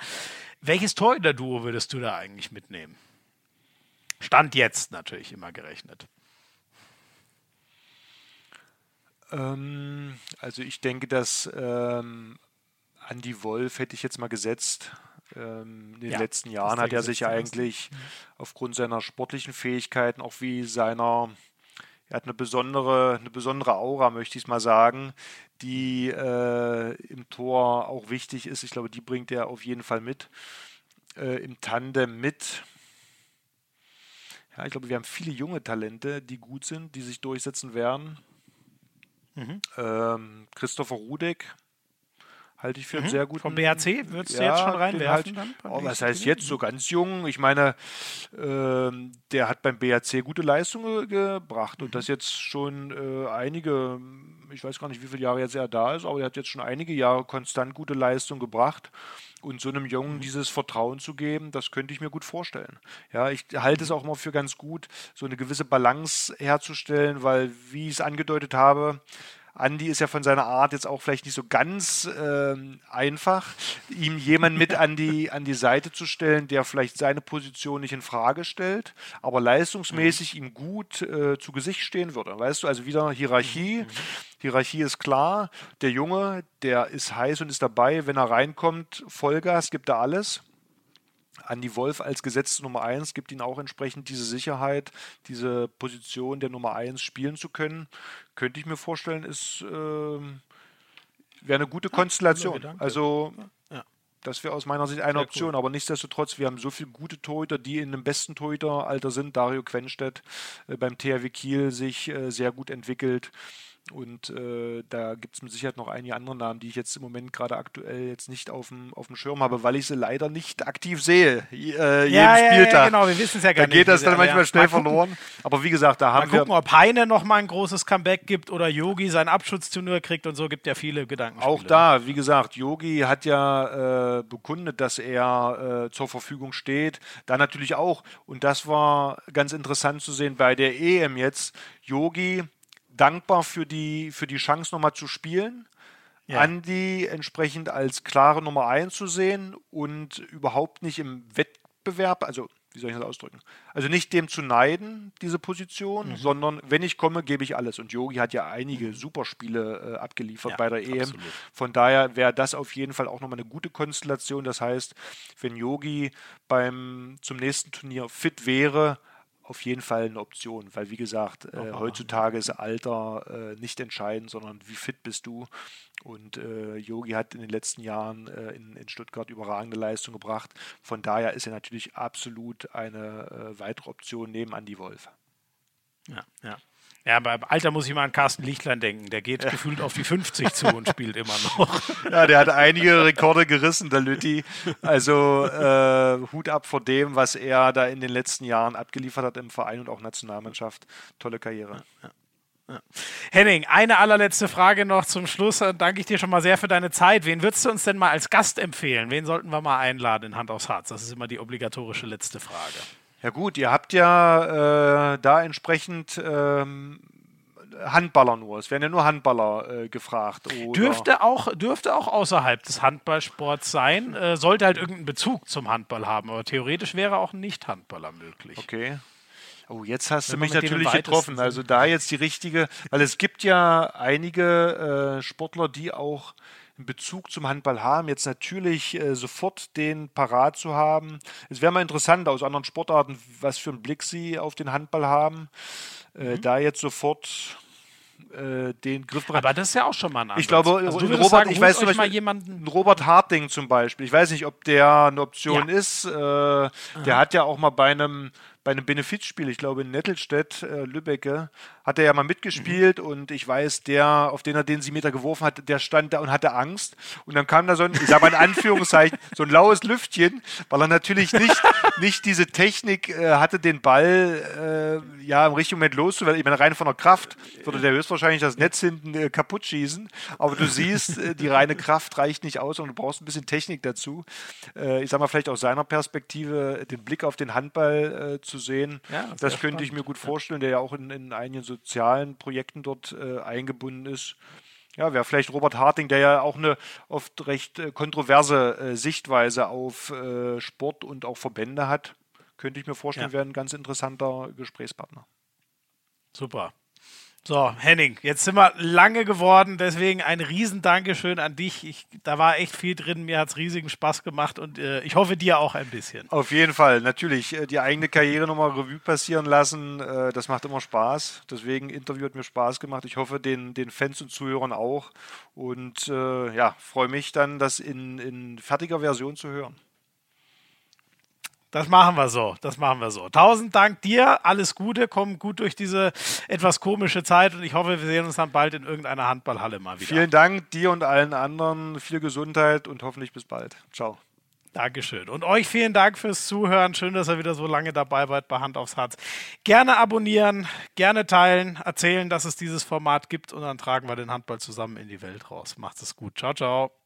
Welches Torhüter-Duo würdest du da eigentlich mitnehmen? Stand jetzt natürlich immer gerechnet. Ähm, also ich denke, dass ähm, Andy Wolf hätte ich jetzt mal gesetzt. Ähm, in den ja, letzten Jahren hat er sich eigentlich mhm. aufgrund seiner sportlichen Fähigkeiten, auch wie seiner, er hat eine besondere, eine besondere Aura, möchte ich mal sagen, die äh, im Tor auch wichtig ist. Ich glaube, die bringt er auf jeden Fall mit. Äh, Im Tandem mit. Ja, ich glaube, wir haben viele junge Talente, die gut sind, die sich durchsetzen werden. Mhm. Ähm, Christopher Rudek Halte ich für einen sehr guten. Vom BHC würdest du Ja, jetzt schon den reinwerfen? Halt, oh, was heißt Turnier? jetzt so ganz jung? Ich meine, ähm, der hat beim BHC gute Leistungen gebracht und das jetzt schon äh, einige, ich weiß gar nicht, wie viele Jahre jetzt er da ist, aber er hat jetzt schon einige Jahre konstant gute Leistung gebracht. Und so einem Jungen dieses Vertrauen zu geben, das könnte ich mir gut vorstellen. Ja, ich halte es auch mal für ganz gut, so eine gewisse Balance herzustellen, weil, wie ich es angedeutet habe, Andi ist ja von seiner Art jetzt auch vielleicht nicht so ganz ähm, einfach, ihm jemanden mit an die, an die Seite zu stellen, der vielleicht seine Position nicht in Frage stellt, aber leistungsmäßig ihm gut äh, zu Gesicht stehen würde. Weißt du, also wieder Hierarchie. Hierarchie ist klar. Der Junge, der ist heiß und ist dabei. Wenn er reinkommt, Vollgas, gibt er alles. Andi Wolf als gesetzte Nummer 1 gibt ihnen auch entsprechend diese Sicherheit, diese Position der Nummer 1 spielen zu können. Könnte ich mir vorstellen, ist ähm, wäre eine gute Konstellation. Also Ja. das wäre aus meiner Sicht eine Sehr Option, aber nichtsdestotrotz, wir haben so viele gute Torhüter, die in dem besten Torhüteralter sind. Dario Quenstedt äh, beim THW Kiel sich äh, sehr gut entwickelt. Und äh, da gibt es mit Sicherheit noch einige andere Namen, die ich jetzt im Moment gerade aktuell jetzt nicht auf dem, auf dem Schirm habe, weil ich sie leider nicht aktiv sehe. Äh, jeden Ja, ja, ja, Spieltag. genau, wir wissen es ja gar Da nicht. geht das dann manchmal ja. schnell Mal gucken, verloren. Aber wie gesagt, da Mal haben wir. gucken, ob Heine noch mal ein großes Comeback gibt oder Yogi sein Abschutzturnier kriegt und so gibt ja viele Gedanken. Auch da, wie gesagt, Yogi hat ja äh, bekundet, dass er äh, zur Verfügung steht. Da natürlich auch, und das war ganz interessant zu sehen bei der EM jetzt, Yogi dankbar für die, für die Chance nochmal zu spielen. Ja. Andi entsprechend als klare Nummer 1 zu sehen und überhaupt nicht im Wettbewerb, also wie soll ich das ausdrücken? Also nicht dem zu neiden, diese Position, Mhm. sondern wenn ich komme, gebe ich alles. Und Yogi hat ja einige Superspiele äh, abgeliefert Ja, bei der EM. absolut. Von daher wäre das auf jeden Fall auch nochmal eine gute Konstellation. Das heißt, wenn Yogi beim zum nächsten Turnier fit wäre, auf jeden Fall eine Option, weil wie gesagt, äh, heutzutage ist Alter äh, nicht entscheidend, sondern wie fit bist du. Und äh, Yogi hat in den letzten Jahren äh, in, in Stuttgart überragende Leistung gebracht. Von daher ist er natürlich absolut eine äh, weitere Option neben Andy Wolf. Ja, ja. Ja, beim Alter muss ich mal an Carsten Lichtlein denken. Der geht gefühlt auf die 50 zu und spielt immer noch. Ja, der hat einige Rekorde gerissen, der Lütti. Also äh, Hut ab vor dem, was er da in den letzten Jahren abgeliefert hat im Verein und auch Nationalmannschaft. Tolle Karriere. Henning, eine allerletzte Frage noch zum Schluss. Dann danke ich dir schon mal sehr für deine Zeit. Wen würdest du uns denn mal als Gast empfehlen? Wen sollten wir mal einladen in Hand aufs Herz? Das ist immer die obligatorische letzte Frage. Ja gut, ihr habt ja äh, da entsprechend ähm, Handballer nur. Es werden ja nur Handballer äh, gefragt. Oder Dürfte auch, dürfte auch außerhalb des Handballsports sein, äh, sollte halt irgendeinen Bezug zum Handball haben, aber theoretisch wäre auch ein Nicht-Handballer möglich. Okay. Oh, jetzt hast du Wenn man mich natürlich getroffen. Also da jetzt die richtige, weil es gibt ja einige äh, Sportler, die auch einen Bezug zum Handball haben, jetzt natürlich äh, sofort den parat zu haben. Es wäre mal interessant aus anderen Sportarten, was für einen Blick sie auf den Handball haben. Mhm. Äh, Da jetzt sofort äh, den Griff Aber das ist ja auch schon mal ein Ansatz. ich glaube, also Robert, sagen, ich weiß zum euch mal Beispiel, jemanden. Robert Harting zum Beispiel. Ich weiß nicht, ob der eine Option Ja. ist. Äh, der hat ja auch mal bei einem bei einem Benefizspiel, ich glaube in Nettelstedt, äh, Lübbecke, hat er ja mal mitgespielt Mhm. und ich weiß, der, auf den er den sie Meter geworfen hat, der stand da und hatte Angst. Und dann kam da so ein, ich sage mal in Anführungszeichen, so ein laues Lüftchen, weil er natürlich nicht, nicht diese Technik äh, hatte, den Ball äh, ja im richtigen Moment loszuwerden. Ich meine, rein von der Kraft würde der höchstwahrscheinlich das Netz hinten äh, kaputt schießen. Aber du siehst, äh, die reine Kraft reicht nicht aus und du brauchst ein bisschen Technik dazu. Äh, ich sag mal, vielleicht aus seiner Perspektive den Blick auf den Handball äh, zu sehen. Ja, das könnte ich mir gut vorstellen, der ja auch in, in einigen sozialen Projekten dort äh, eingebunden ist. Ja, wäre vielleicht Robert Harting, der ja auch eine oft recht äh, kontroverse äh, Sichtweise auf äh, Sport und auch Verbände hat. Könnte ich mir vorstellen, Ja. wäre ein ganz interessanter Gesprächspartner. Super. So, Henning, jetzt sind wir lange geworden, deswegen ein riesen Dankeschön an dich. Ich, da war echt viel drin, mir hat es riesigen Spaß gemacht und äh, ich hoffe dir auch ein bisschen. Auf jeden Fall, natürlich. äh, Die eigene Karriere nochmal Revue passieren lassen, äh, das macht immer Spaß. Deswegen, Interview hat mir Spaß gemacht. Ich hoffe, den, den Fans und Zuhörern auch. Und äh, ja, freue mich dann, das in, in fertiger Version zu hören. Das machen wir so. Das machen wir so. Tausend Dank dir. Alles Gute. Komm gut durch diese etwas komische Zeit und ich hoffe, wir sehen uns dann bald in irgendeiner Handballhalle mal wieder. Vielen Dank dir und allen anderen. Viel Gesundheit und hoffentlich bis bald. Ciao. Dankeschön. Und euch vielen Dank fürs Zuhören. Schön, dass ihr wieder so lange dabei wart bei Hand aufs Herz. Gerne abonnieren, gerne teilen, erzählen, dass es dieses Format gibt und dann tragen wir den Handball zusammen in die Welt raus. Macht es gut. Ciao, ciao.